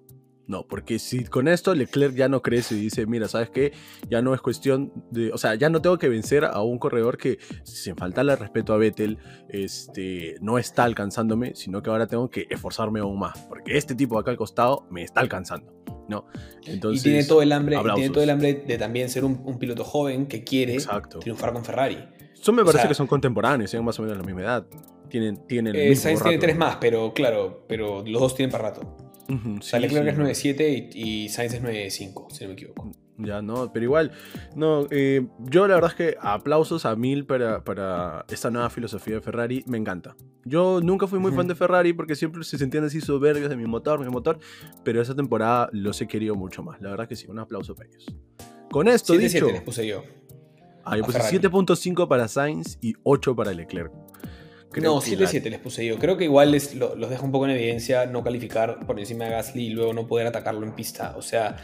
No, porque si con esto Leclerc ya no crece y dice, mira, ¿sabes qué? Ya no es cuestión de, o sea, ya no tengo que vencer a un corredor que, sin faltarle respeto a Vettel, este, no está alcanzándome, sino que ahora tengo que esforzarme aún más, porque este tipo acá al costado me está alcanzando. ¿no? Entonces, y tiene todo el hambre, tiene todo el hambre de también ser un, piloto joven que quiere triunfar con Ferrari. Eso me parece que son contemporáneos, tienen más o menos la misma edad. Tienen, tienen el eh, Sainz tiene tres más, pero claro, pero los dos tienen para rato. Uh es 9.7 y, Sainz es 9.5, si no me equivoco. Ya, no, pero igual, no, eh, yo la verdad es que aplausos a mil para, para esta nueva filosofía de Ferrari, me encanta. Yo nunca fui muy fan de Ferrari porque siempre se sentían así soberbios de mi motor, mi motor, pero esa temporada los he querido mucho más, la verdad que sí, un aplauso para ellos. Con esto 7, dicho... 7 les puse yo. Ah, yo puse 7.5 para Sainz y 8 para Leclerc no, 7-7 les puse yo. Creo que igual les, los deja un poco en evidencia no calificar por encima de Gasly y luego no poder atacarlo en pista. O sea,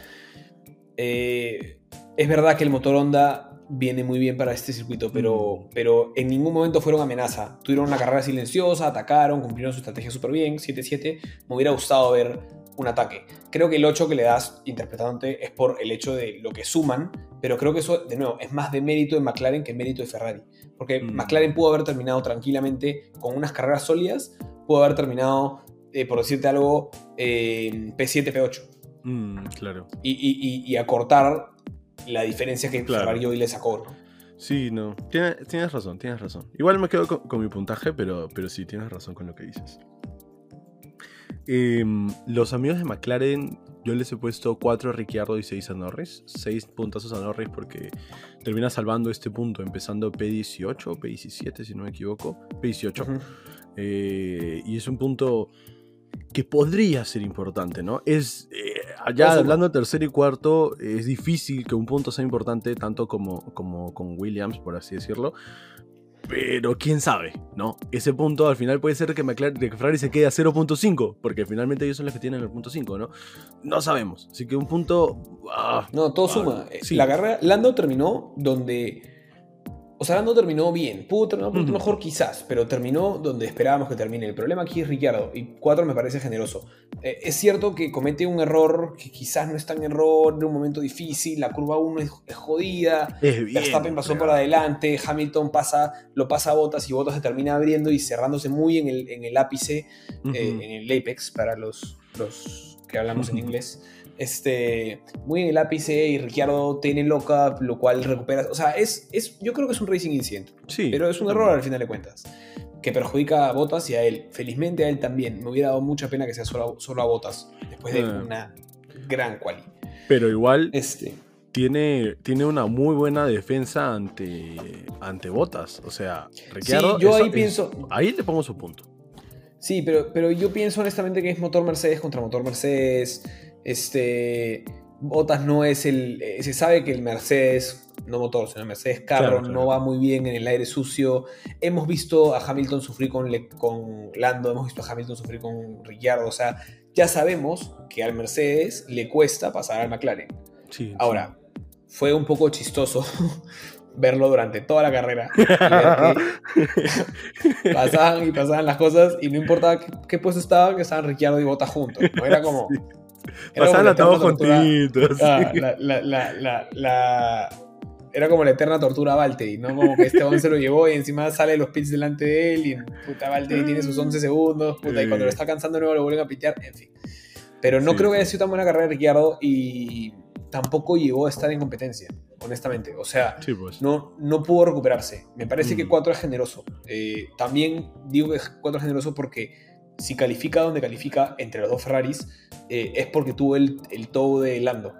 eh, es verdad que el motor Honda viene muy bien para este circuito, pero, mm. pero en ningún momento fueron amenaza. Tuvieron una carrera silenciosa, atacaron, cumplieron su estrategia súper bien, 7-7. Me hubiera gustado ver un ataque. Creo que el 8 que le das interpretante es por el hecho de lo que suman, pero creo que eso, de nuevo, es más de mérito de McLaren que mérito de Ferrari. Porque mm. McLaren pudo haber terminado tranquilamente con unas carreras sólidas, pudo haber terminado, eh, por decirte algo, P7, P8. Mm, claro. Y, acortar la diferencia que Ferrari hoy le sacó. Sí, no. Tienes, razón, tienes razón. Igual me quedo con, mi puntaje, pero, pero sí, tienes razón con lo que dices. Em, los amigos de McLaren, yo les he puesto 4 a Ricciardo y 6 a Norris. 6 puntazos a Norris porque termina salvando este punto, empezando P18 o P17, si no me equivoco. P18. Eh, y es un punto que podría ser importante, ¿no? Es, eh, allá hablando de tercero y cuarto, es difícil que un punto sea importante tanto como, como con Williams, por así decirlo. Pero quién sabe, ¿no? Ese punto al final puede ser que, McLaren, que Ferrari se quede a 0.5, porque finalmente ellos son los que tienen el punto 5, ¿no? No sabemos. Así que un punto. Ah, no, todo ah, suma. La carrera, Lando terminó donde o sea, no terminó bien. Pudo terminar un mejor quizás, pero terminó donde esperábamos que termine. El problema aquí es Ricciardo, y 4 me parece generoso. Eh, es cierto que comete un error que quizás no es tan error en un momento difícil, la curva 1 es, jodida, Verstappen pasó por adelante, Hamilton pasa, lo pasa a Bottas y Bottas se termina abriendo y cerrándose muy en el, en el ápice, eh, en el apex para los, los que hablamos en inglés este, muy en el ápice y Ricciardo tiene loca, lo cual recupera. O sea, es, es, yo creo que es un racing incident. Sí. Pero es un error al final de cuentas. Que perjudica a Botas y a él. Felizmente a él también. Me hubiera dado mucha pena que sea solo, solo a Botas. Después de ah. una gran quali. Pero igual. Este. Tiene, tiene una muy buena defensa ante, ante Botas. O sea, Ricciardo. Sí, yo ahí pienso. ahí le pongo su punto. Sí, pero, pero yo pienso honestamente que es motor Mercedes contra motor Mercedes. Este, Botas no es el. Eh, se sabe que el Mercedes, no motor, sino el Mercedes carro, no va muy bien en el aire sucio. Hemos visto a Hamilton sufrir con, con Lando, hemos visto a Hamilton sufrir con Ricciardo. O sea, ya sabemos que al Mercedes le cuesta pasar al McLaren. Ahora, fue un poco chistoso verlo durante toda la carrera. pasaban y pasaban las cosas y no importaba qué, puesto estaba, que estaban Ricciardo y Botas juntos. ¿no? Era como. Pasaban todos juntitos. Ah, la, era como la eterna tortura a Valtteri, ¿no? Como que este 11 se lo llevó y encima sale los pits delante de él y puta Valtteri tiene sus 11 segundos, puta, y cuando lo está cansando nuevo lo vuelven a pitear, en fin. Pero no creo que haya sido tan buena carrera de Ricciardo y tampoco llegó a estar en competencia, honestamente. O sea, pues. no, no pudo recuperarse. Me parece que 4 mm. es generoso. Eh, también digo que 4 es generoso porque si califica donde califica entre los dos Ferraris, eh, es porque tuvo el, el todo de Lando.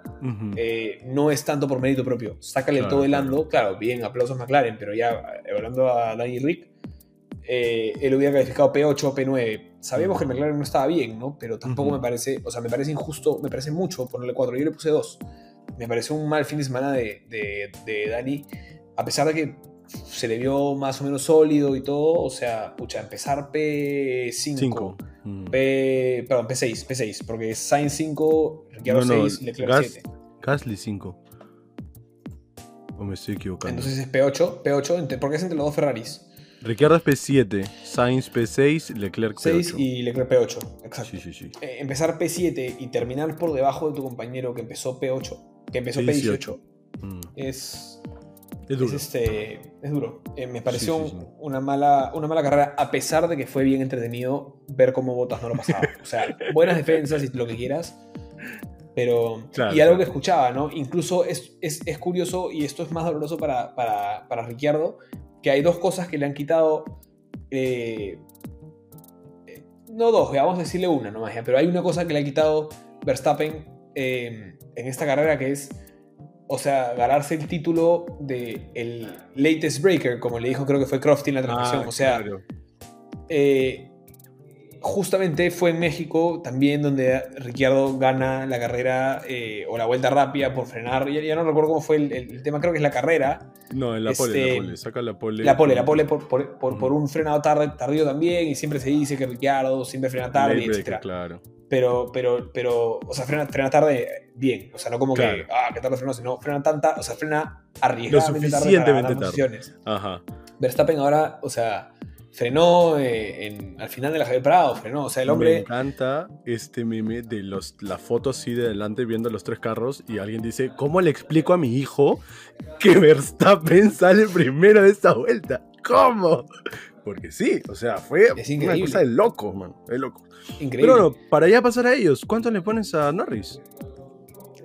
Eh, no es tanto por mérito propio. Sácale el todo de Lando, claro. bien, aplausos McLaren, pero ya hablando a Danny Rick, eh, él hubiera calificado P8 o P9. Sabíamos que McLaren no estaba bien, ¿no? Pero tampoco me parece, o sea, me parece injusto, me parece mucho ponerle 4. Yo le puse 2. Me pareció un mal fin de semana de, de, de Dani, a pesar de que se le vio más o menos sólido y todo. O sea, pucha, empezar P5. Mm. P, perdón, P6, P6, porque Sainz 5, Ricciardo no, no, 6, Leclerc 7. Gasly 5. O me estoy equivocando. Entonces es P8, P8, porque es entre los dos Ferraris. Ricciardo es P7, Sainz P6, Leclerc P8. 6 y Leclerc P8, exacto. Sí, sí, sí. Eh, empezar P7 y terminar por debajo de tu compañero que empezó P8, que empezó P18, mm. es es duro. Es, este, es duro. Eh, me pareció Una, mala, una mala carrera, a pesar de que fue bien entretenido ver cómo Botas no lo pasaba. o sea, buenas defensas y lo que quieras. Pero. y algo que escuchaba, ¿no? Incluso es, es, es, curioso, y esto es más doloroso para, para, para Ricciardo, que hay dos cosas que le han quitado. Eh, eh, no dos, vamos a decirle una nomás, pero hay una cosa que le ha quitado Verstappen en esta carrera que es o sea, ganarse el título de el latest breaker, como le dijo creo que fue Crofty en la transmisión. Ah, o sea, eh, justamente fue en México también donde Ricciardo gana la carrera eh, o la vuelta rápida por frenar. Ya, no recuerdo cómo fue el, tema, creo que es la carrera. No, en la pole, la este, pole, saca la pole. La pole, la pole por, por, un frenado tarde, tardío también, y siempre se dice que Ricciardo siempre frena tarde, etc. Claro pero, pero, pero, o sea, frena, frena tarde bien, o sea, no como que, ah, que tarde frenó, sino frena tanta, o sea, frena arriesgadamente Lo suficientemente tarde. Ajá. Verstappen ahora, o sea, frenó eh, en, al final de la Javier Prado, frenó, o sea, el hombre... Me encanta este meme de los, la foto así de adelante viendo los tres carros y alguien dice, ¿cómo le explico a mi hijo que Verstappen sale primero de esta vuelta? ¿Cómo? Porque sí, o sea, fue una cosa de loco, man, de loco. Increíble. Pero bueno, para ya pasar a ellos, ¿cuánto le pones a Norris?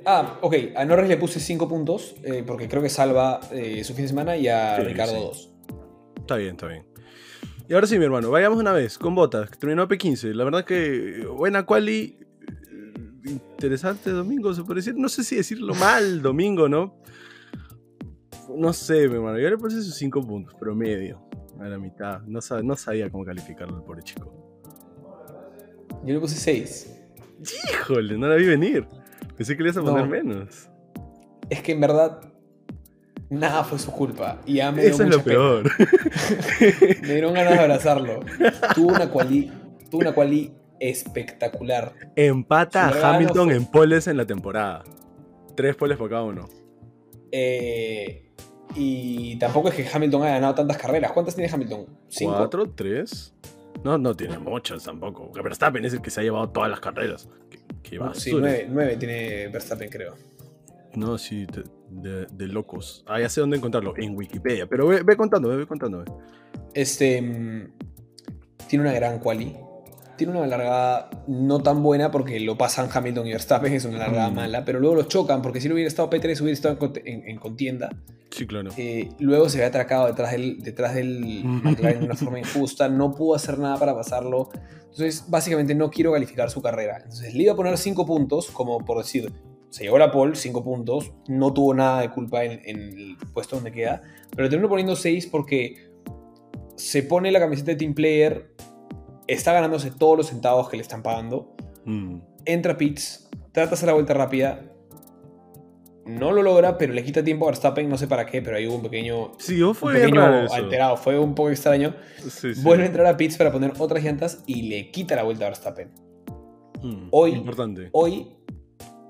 Ah, ok, a Norris le puse 5 puntos, eh, porque creo que salva eh, su fin de semana, y a Ricardo 2. Está bien, está bien. Y ahora sí, mi hermano, vayamos una vez con Botas, que terminó P15. La verdad que buena quali, interesante domingo, se puede decir. No sé si decirlo mal domingo, ¿no? No sé, mi hermano. Yo le puse sus 5 puntos, promedio. A la mitad. No, no sabía cómo calificarlo al pobre chico. Yo le puse 6. Híjole, no la vi venir. Pensé que le ibas a poner menos. Es que en verdad nada fue su culpa. Y ya me Eso es lo peor. me dieron ganas de abrazarlo. Tuvo una quali, tuvo una quali espectacular. Empata a Hamilton en poles en la temporada. Tres poles por cada uno. Eh, y tampoco es que Hamilton haya ganado tantas carreras. ¿Cuántas tiene Hamilton? ¿Cinco? ¿Cuatro? ¿Tres? No, no tiene muchas tampoco. Verstappen es el que se ha llevado todas las carreras. Qué, sí, nueve, tiene Verstappen, creo. No, sí, de, locos. Ah, ya sé dónde encontrarlo, en Wikipedia. Pero ve, ve contándome, ve contándome. Este. Mm, tiene una gran quali tiene una largada no tan buena porque lo pasan Hamilton y Verstappen, es una largada mm. mala, pero luego los chocan porque si no hubiera estado P3 hubiera estado en, contienda. Sí, claro. Eh, luego se ve atracado detrás del, detrás del McLaren de una forma injusta, no pudo hacer nada para pasarlo. Entonces, básicamente no quiero calificar su carrera. Entonces, le iba a poner 5 puntos, como por decir, se llevó la pole, 5 puntos, no tuvo nada de culpa en, en el puesto donde queda, pero terminó poniendo 6 porque se pone la camiseta de Team Player está ganándose todos los centavos que le están pagando. Mm. Entra Pitts, trata de hacer la vuelta rápida. No lo logra, pero le quita tiempo a Verstappen, no sé para qué, pero ahí hubo un pequeño, sí, fue un pequeño alterado, fue un poco extraño. Vuelve a entrar a Pitts para poner otras llantas y le quita la vuelta a Verstappen. Mm, hoy, importante. hoy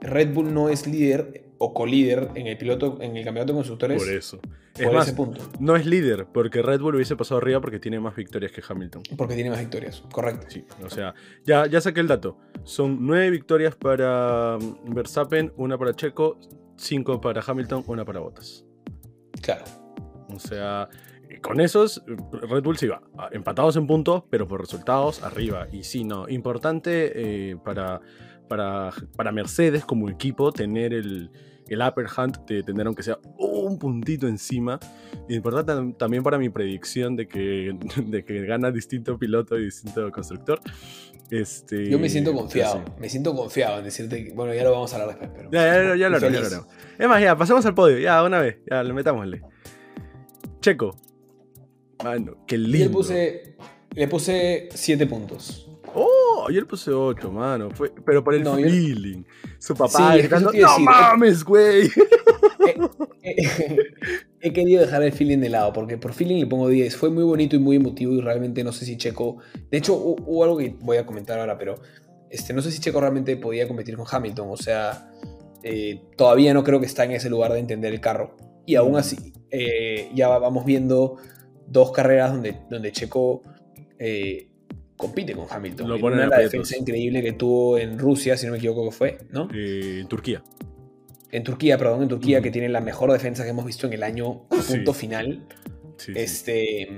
Red Bull no es líder o colíder en el piloto en el campeonato de constructores. Por eso. Es más, ese punto. No es líder, porque Red Bull hubiese pasado arriba porque tiene más victorias que Hamilton. Porque tiene más victorias, correcto. Sí, o sea, ya, ya saqué el dato. Son nueve victorias para mm, Verstappen, una para Checo, cinco para Hamilton, una para Bottas. Claro. O sea, con esos, Red Bull se iba empatados en puntos, pero por resultados arriba. Y sí, no, importante eh, para, para, para Mercedes como equipo tener el, el upper hand de tener aunque sea un puntito encima. Importante también para mi predicción de que, de que gana distinto piloto y distinto constructor. Este, Yo me siento confiado, me siento confiado en decirte que, bueno, ya lo vamos a hablar después, pero... Ya, ya, ya, lo haremos, Es más, ya, pasemos al podio, ya, una vez, ya, le metámosle. Checo. Mano, qué lindo. le puse, le puse 7 puntos. Oh, ayer puse 8, mano. pero por el feeling. Su papá gritando, no mames, güey. Eh, eh, he querido dejar el feeling de lado, porque por feeling le pongo 10. Fue muy bonito y muy emotivo y realmente no sé si Checo... De hecho, hubo algo que voy a comentar ahora, pero este, no sé si Checo realmente podía competir con Hamilton. O sea, eh, todavía no creo que está en ese lugar de entender el carro. Y aún así, ya vamos viendo dos carreras donde, donde Checo compite con Hamilton. Lo pone la defensa increíble que tuvo en Rusia, si no me equivoco que fue, ¿no? Eh, en Turquía. En Turquía, perdón, en Turquía, que tiene la mejor defensa que hemos visto en el año punto final. este.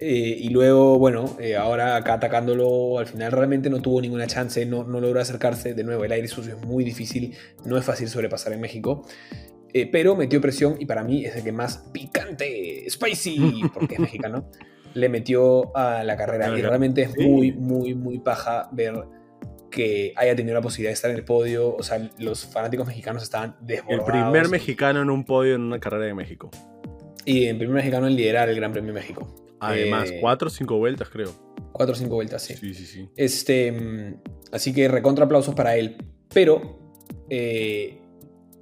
Eh, y luego, bueno, eh, ahora acá atacándolo, al final realmente no tuvo ninguna chance, no, no logró acercarse. De nuevo, el aire sucio es muy difícil, no es fácil sobrepasar en México. pero metió presión y para mí es el que más picante, spicy, porque es mexicano le metió a la carrera. y realmente es muy, muy, muy paja ver que haya tenido la posibilidad de estar en el podio. O sea, los fanáticos mexicanos estaban desbordados. El primer mexicano en un podio en una carrera de México. Y el primer mexicano en liderar el Gran Premio de México. Además, eh, cuatro o cinco vueltas, creo. Cuatro o cinco vueltas, sí. Sí, sí, sí. Este, mm, así que recontra aplausos para él. Pero eh,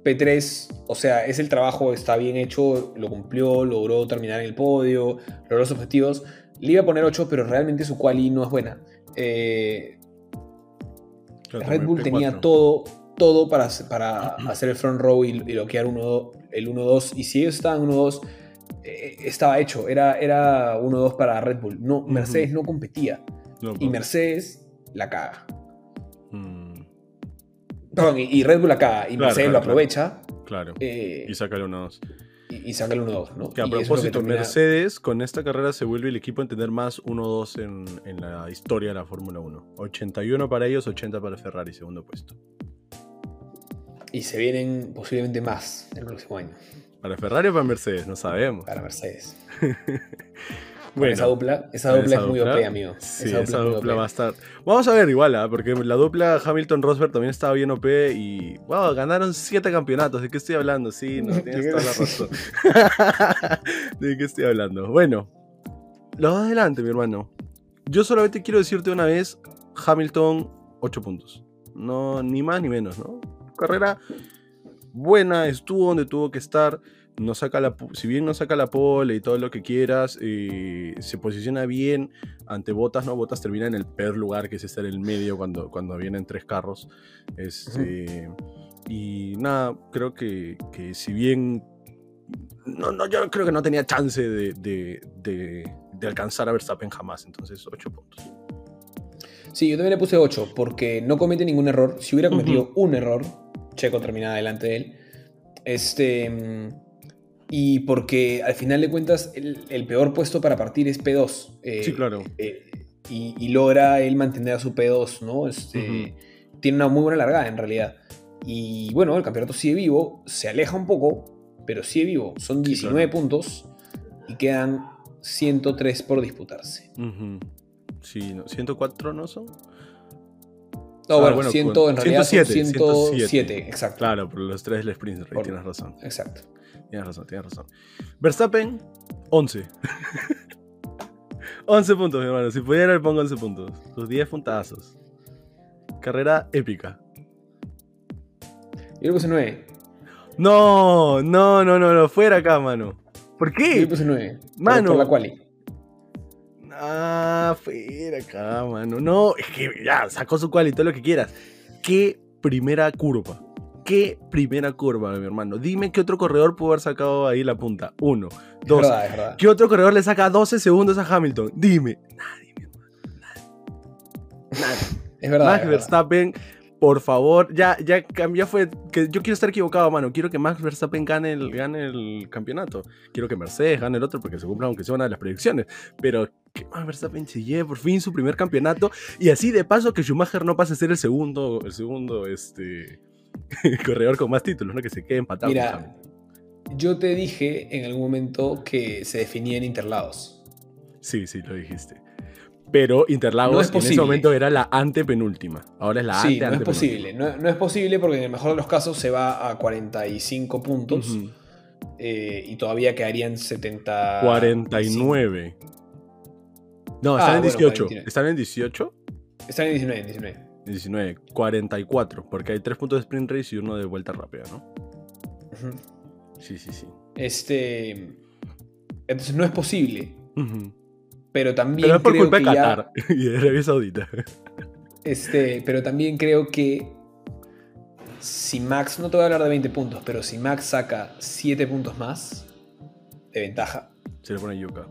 P3, o sea, es el trabajo, está bien hecho, lo cumplió, logró terminar en el podio, logró los objetivos. Le iba a poner 8, pero realmente su quali no es buena. Eh, Red Bull tenía todo, todo para, para hacer el front row y, bloquear uno, el 1-2. Y si ellos estaban 1-2, eh, estaba hecho. Era, era 1-2 para Red Bull. No, Mercedes no competía. y Mercedes la caga. Mm y, Red Bull acá, y Mercedes lo aprovecha. Claro. Eh, y saca el 1-2. Y, saca el 1-2, ¿no? Que a propósito, Mercedes con esta carrera se vuelve el equipo en tener más 1-2 en, en, la historia de la Fórmula 1. 81 para ellos, 80 para Ferrari, segundo puesto. Y se vienen posiblemente más el próximo año. ¿Para Ferrari o para Mercedes? No sabemos. Para Mercedes. Bueno, esa dupla, esa dupla es muy OP, amigo. Sí, esa dupla, va a estar. Vamos a ver igual, ¿eh? porque la dupla Hamilton-Rosberg también estaba bien OP y. Wow, ganaron siete campeonatos. ¿De qué estoy hablando? Sí, no tienes toda la razón. ¿De qué estoy hablando? Bueno, los dos adelante, mi hermano. Yo solamente quiero decirte una vez: Hamilton, 8 puntos. No, ni más ni menos, ¿no? Carrera buena, estuvo donde tuvo que estar no saca la, si bien no saca la pole y todo lo que quieras, eh, se posiciona bien ante Botas, ¿no? Botas termina en el peor lugar, que es estar en el medio cuando, cuando vienen tres carros. Este, Y nada, creo que, que, si bien. No, no, yo creo que no tenía chance de, de, de, alcanzar a Verstappen jamás, entonces 8 puntos. Sí, yo también le puse 8 porque no comete ningún error. Si hubiera cometido un error, Checo terminaba delante de él. Este mm, y porque al final de cuentas el, peor puesto para partir es P2. Eh, sí, claro. Eh, y, logra él mantener a su P2, ¿no? Este, Tiene una muy buena largada en realidad. Y bueno, el campeonato sigue vivo, se aleja un poco, pero sigue vivo. Son 19 puntos y quedan 103 por disputarse. Sí, no, 104 no son. No, ah, bueno, 100, en realidad 107, 107, exacto. Claro, por los tres del sprint, tienes razón. Exacto. Tienes razón, tienes razón. Verstappen, 11. 11 puntos, mi hermano. Si pudiera, le pongo 11 puntos. Sus 10 puntazos. Carrera épica. Yo le puse 9. No, no, no, no, no. Fuera acá, mano. ¿Por qué? Yo le puse 9. Mano. Por la quali. Ah, fuera acá, mano. No, es que ya, sacó su quali, todo lo que quieras. Qué primera curva qué primera curva, mi hermano. Dime qué otro corredor pudo haber sacado ahí la punta. Uno. Dos. Es verdad, es verdad. ¿Qué otro corredor le saca 12 segundos a Hamilton? Dime. Nadie, mi hermano. Nadie. Nadie. Es verdad. Max Verstappen, por favor, ya, ya, ya fue. Que yo quiero estar equivocado, mano. Quiero que Max Verstappen gane el, gane el campeonato. Quiero que Mercedes gane el otro porque se cumpla aunque sea una de las predicciones. Pero que Max Verstappen se lleve por fin su primer campeonato. Y así de paso que Schumacher no pase a ser el segundo. El segundo, este corredor con más títulos, ¿no? Que se quede empatado. Mira, yo te dije en algún momento que se definía en Interlagos. Sí, sí, lo dijiste. Pero Interlagos en ese momento era la antepenúltima. Ahora es la sí, no es posible. No, es posible porque en el mejor de los casos se va a 45 puntos. Eh, y todavía quedarían 70. 49. No, están ah, en 18. ¿Están en 18? Están en 19, 19. 19, 44, porque hay tres puntos de sprint race y uno de vuelta rápida, ¿no? Sí, sí, sí. Este. Entonces no es posible. Pero también. Pero es por culpa de Qatar y de Arabia Saudita. Este, pero también creo que si Max, no te voy a hablar de 20 puntos, pero si Max saca 7 puntos más de ventaja. Se le pone yuca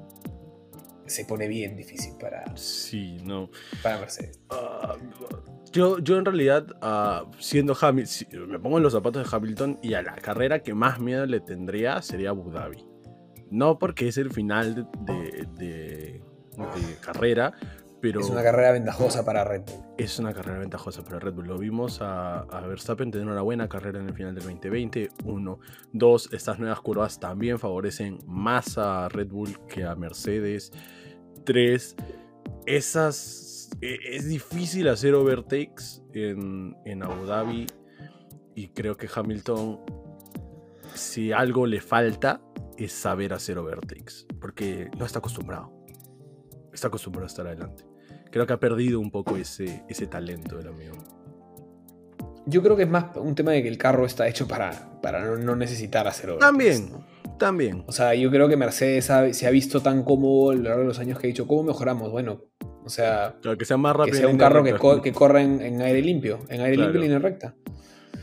se pone bien difícil para, sí, no. para Mercedes. Ah, yo, yo en realidad, uh, siendo Hamilton, me pongo en los zapatos de Hamilton y a la carrera que más miedo le tendría sería Abu Dhabi. No porque es el final de, de, carrera, pero... Es una carrera ventajosa para Red Bull. Es una carrera ventajosa para Red Bull. Lo vimos a, a, Verstappen tener una buena carrera en el final del 2020. Uno. Dos, estas nuevas curvas también favorecen más a Red Bull que a Mercedes. Tres, esas e, es difícil hacer overtakes en, en Abu Dhabi y creo que Hamilton, si algo le falta, es saber hacer overtakes, porque no está acostumbrado. Está acostumbrado a estar adelante. Creo que ha perdido un poco ese, ese talento del amigo. Yo creo que es más un tema de que el carro está hecho para, para no, necesitar hacer overtakes. También, también. O sea, yo creo que Mercedes se ha visto tan cómodo a lo largo de los años que ha dicho, ¿cómo mejoramos? Bueno, o sea, que sea más rápido. Que sea un carro que, que, corra en, aire limpio, en aire limpio y línea recta.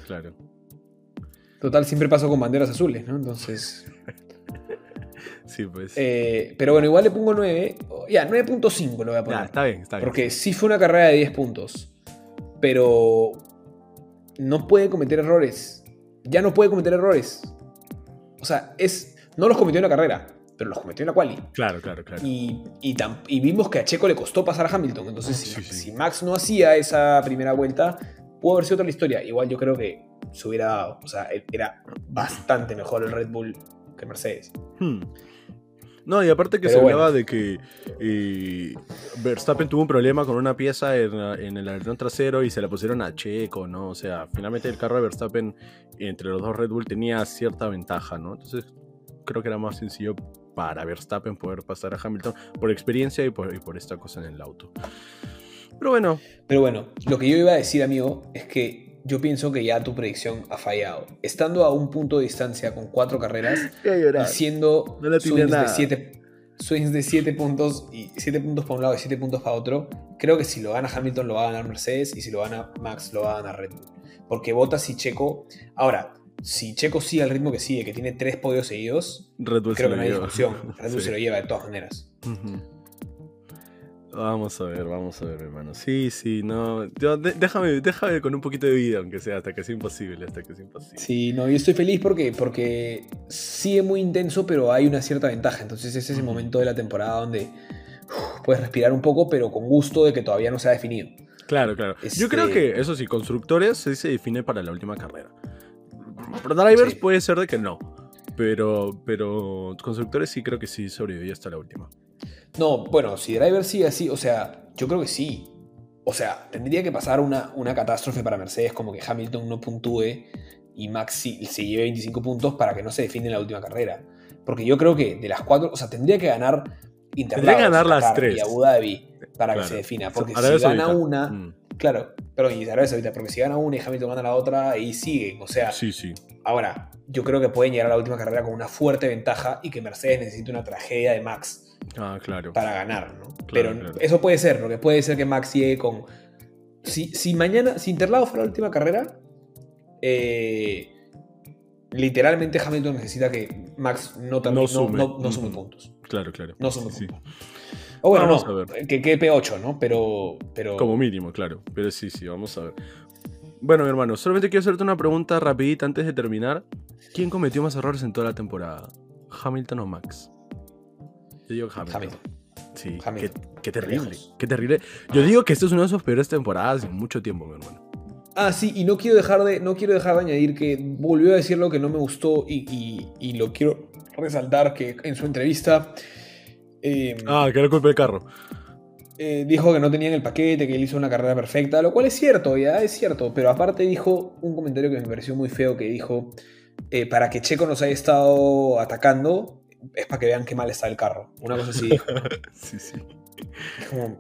Claro. Total, siempre paso con banderas azules, ¿no? Entonces. sí, pues. Eh, pero bueno, igual le pongo 9. Ya, 9.5 lo voy a poner. Ya, está bien, está bien. Porque sí fue una carrera de 10 puntos. Pero. No puede cometer errores. Ya no puede cometer errores. O sea, es. No los cometió en la carrera pero los cometió en la quali. Claro, claro, claro. Y, y, vimos que a Checo le costó pasar a Hamilton. Entonces, si, Max no hacía esa primera vuelta, pudo haber sido otra la historia. Igual yo creo que se hubiera dado. O sea, era bastante mejor el Red Bull que Mercedes. Hmm. No, y aparte que Pero se bueno. hablaba de que eh, Verstappen tuvo un problema con una pieza en, en el alerón trasero y se la pusieron a Checo, ¿no? O sea, finalmente el carro de Verstappen entre los dos Red Bull tenía cierta ventaja, ¿no? Entonces creo que era más sencillo para Verstappen poder pasar a Hamilton por experiencia y por, y por esta cosa en el auto. Pero bueno, Pero bueno, lo que yo iba a decir, amigo, es que yo pienso que ya tu predicción ha fallado. Estando a un punto de distancia con cuatro carreras y siendo No de, siete, swings de siete puntos y siete puntos para un lado y siete puntos para otro, creo que si lo gana Hamilton lo va a ganar Mercedes y si lo gana Max lo va a ganar Red Bull. Porque Bottas y Checo. Ahora, si Checo sigue al ritmo que sigue, que tiene tres podios seguidos, Red Bull se creo que no hay lleva. discusión. Red Bull Sí. se lo lleva de todas maneras. Vamos a ver, vamos a ver, hermano. Sí, sí, no. yo- de- déjame, déjame con un poquito de vida, aunque sea, hasta que sea imposible, hasta que sea imposible. Sí, no, yo estoy feliz porque, porque sigue muy intenso, pero hay una cierta ventaja. Entonces es ese momento de la temporada donde puedes respirar un poco, pero con gusto de que todavía no se ha definido. Claro, claro. Yo Este- creo que, eso sí, constructores sí se define para la última carrera. Pero drivers Sí. puede ser de que no. Pero, pero constructores sí creo que sí sobreviví hasta la última. No, bueno, si Driver sigue así, o sea, yo creo que sí. O sea, tendría que pasar una, una catástrofe para Mercedes, como que Hamilton no puntúe y Max sí- se lleve 25 puntos para que no se define en la última carrera. Porque yo creo que de las cuatro, o sea, tendría que ganar Interlagos, que ganar las Qatar tres. y Abu Dhabi para Claro. que se defina. Porque si gana una, Mm, claro, pero y Arabia Saudita, porque si gana una y Hamilton gana la otra, ahí siguen. O sea, Sí, sí. ahora, yo creo que pueden llegar a la última carrera con una fuerte ventaja y que Mercedes necesite una tragedia de Max Ah, claro. para ganar, ¿no? Claro, Pero claro. eso puede ser, porque puede ser que Max llegue con. Si, si mañana, si Interlagos fuera la última carrera, eh, literalmente Hamilton necesita que Max no, termine- No no, sume. no- no sume Ujú. puntos. Claro, claro. No sume Sí, sí. O bueno, Vamos a no, ver. que quede P8, ¿no? Pero. pero Como mínimo, claro. Pero sí, sí, vamos a ver. Bueno, mi hermano, solamente quiero hacerte una pregunta rapidita antes de terminar. ¿Quién cometió más errores en toda la temporada? ¿Hamilton o Max? Yo digo Hamilton. Hamilton. Sí, Hamilton. Qué, qué terrible. Qué terrible. Yo digo que esto es una de sus peores temporadas en mucho tiempo, mi hermano. Ah, sí, y no quiero dejar de, no quiero dejar de añadir que volvió a decir lo que no me gustó y, y- y lo quiero resaltar que en su entrevista. Eh, Ah, que era culpa del carro. eh, dijo que no tenían el paquete, que él hizo una carrera perfecta, lo cual es cierto, ya es cierto, pero aparte dijo un comentario que me pareció muy feo que dijo, eh, para que Checo nos haya estado atacando, es para que vean qué mal está el carro. Una cosa así. Sí, sí. Como,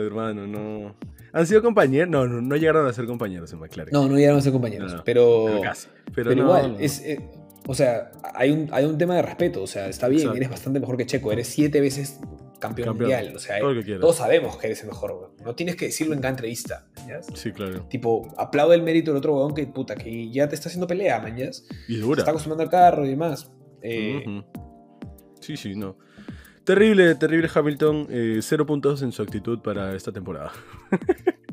hermano, no. ¿Han sido compañeros? No, no, no llegaron a ser compañeros en McLaren. No, no llegaron a ser compañeros, No, pero, pero casi. Pero, pero no, igual, es, eh, o sea, hay un, hay un tema de respeto, o sea, está bien, Exacto. eres bastante mejor que Checo, eres siete veces campeón, Campeón. mundial, o sea, todos sabemos que eres el mejor, weón. no tienes que decirlo en cada entrevista. Sí, claro. Tipo, aplaude el mérito del otro huevón que puta, que ya te está haciendo pelea. Se Y dura. está acostumbrando al carro y demás. Eh. Sí, sí, no. Terrible, terrible Hamilton. eh, cero puntos en su actitud para esta temporada.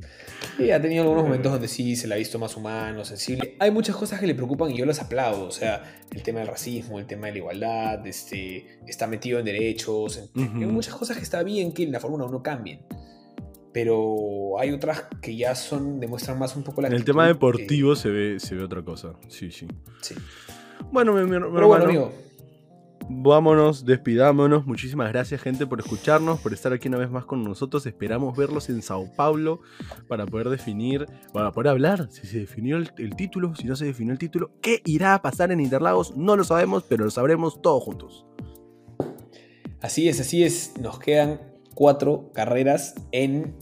y ha tenido algunos momentos donde sí se la ha visto más humano, sensible. Hay muchas cosas que le preocupan y yo las aplaudo. O sea, el tema del racismo, el tema de la igualdad, este, está metido en derechos. en-. Hay muchas cosas que está bien que en la Fórmula 1 cambien. Pero hay otras que ya son, demuestran más un poco la En el tema que- deportivo se ve, se ve otra cosa. Sí, sí. sí. Bueno, mi, mi- mi Pero hermano, bueno, amigo. Vámonos, despidámonos. Muchísimas gracias, gente, por escucharnos, por estar aquí una vez más con nosotros. Esperamos verlos en Sao Paulo para poder definir, para poder hablar si se definió el, el título, si no se definió el título. ¿Qué irá a pasar en Interlagos? No lo sabemos, pero lo sabremos todos juntos. Así es, así es. Nos quedan cuatro carreras en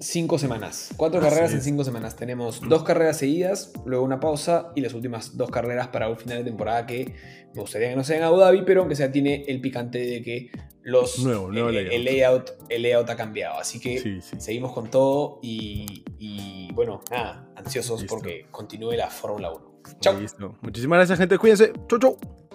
cinco semanas. Cuatro Así carreras en cinco semanas. Tenemos dos carreras seguidas, luego una pausa y las últimas dos carreras para un final de temporada que me gustaría que no sea en Abu Dhabi, pero aunque sea tiene el picante de que los Nuevo, nuevo el, layout. el layout el layout ha cambiado. Así que Sí, sí. seguimos con todo y, y, bueno, nada, ansiosos Listo. porque continúe la Fórmula 1. Chao. Muchísimas gracias, gente. Cuídense. Chau, chau.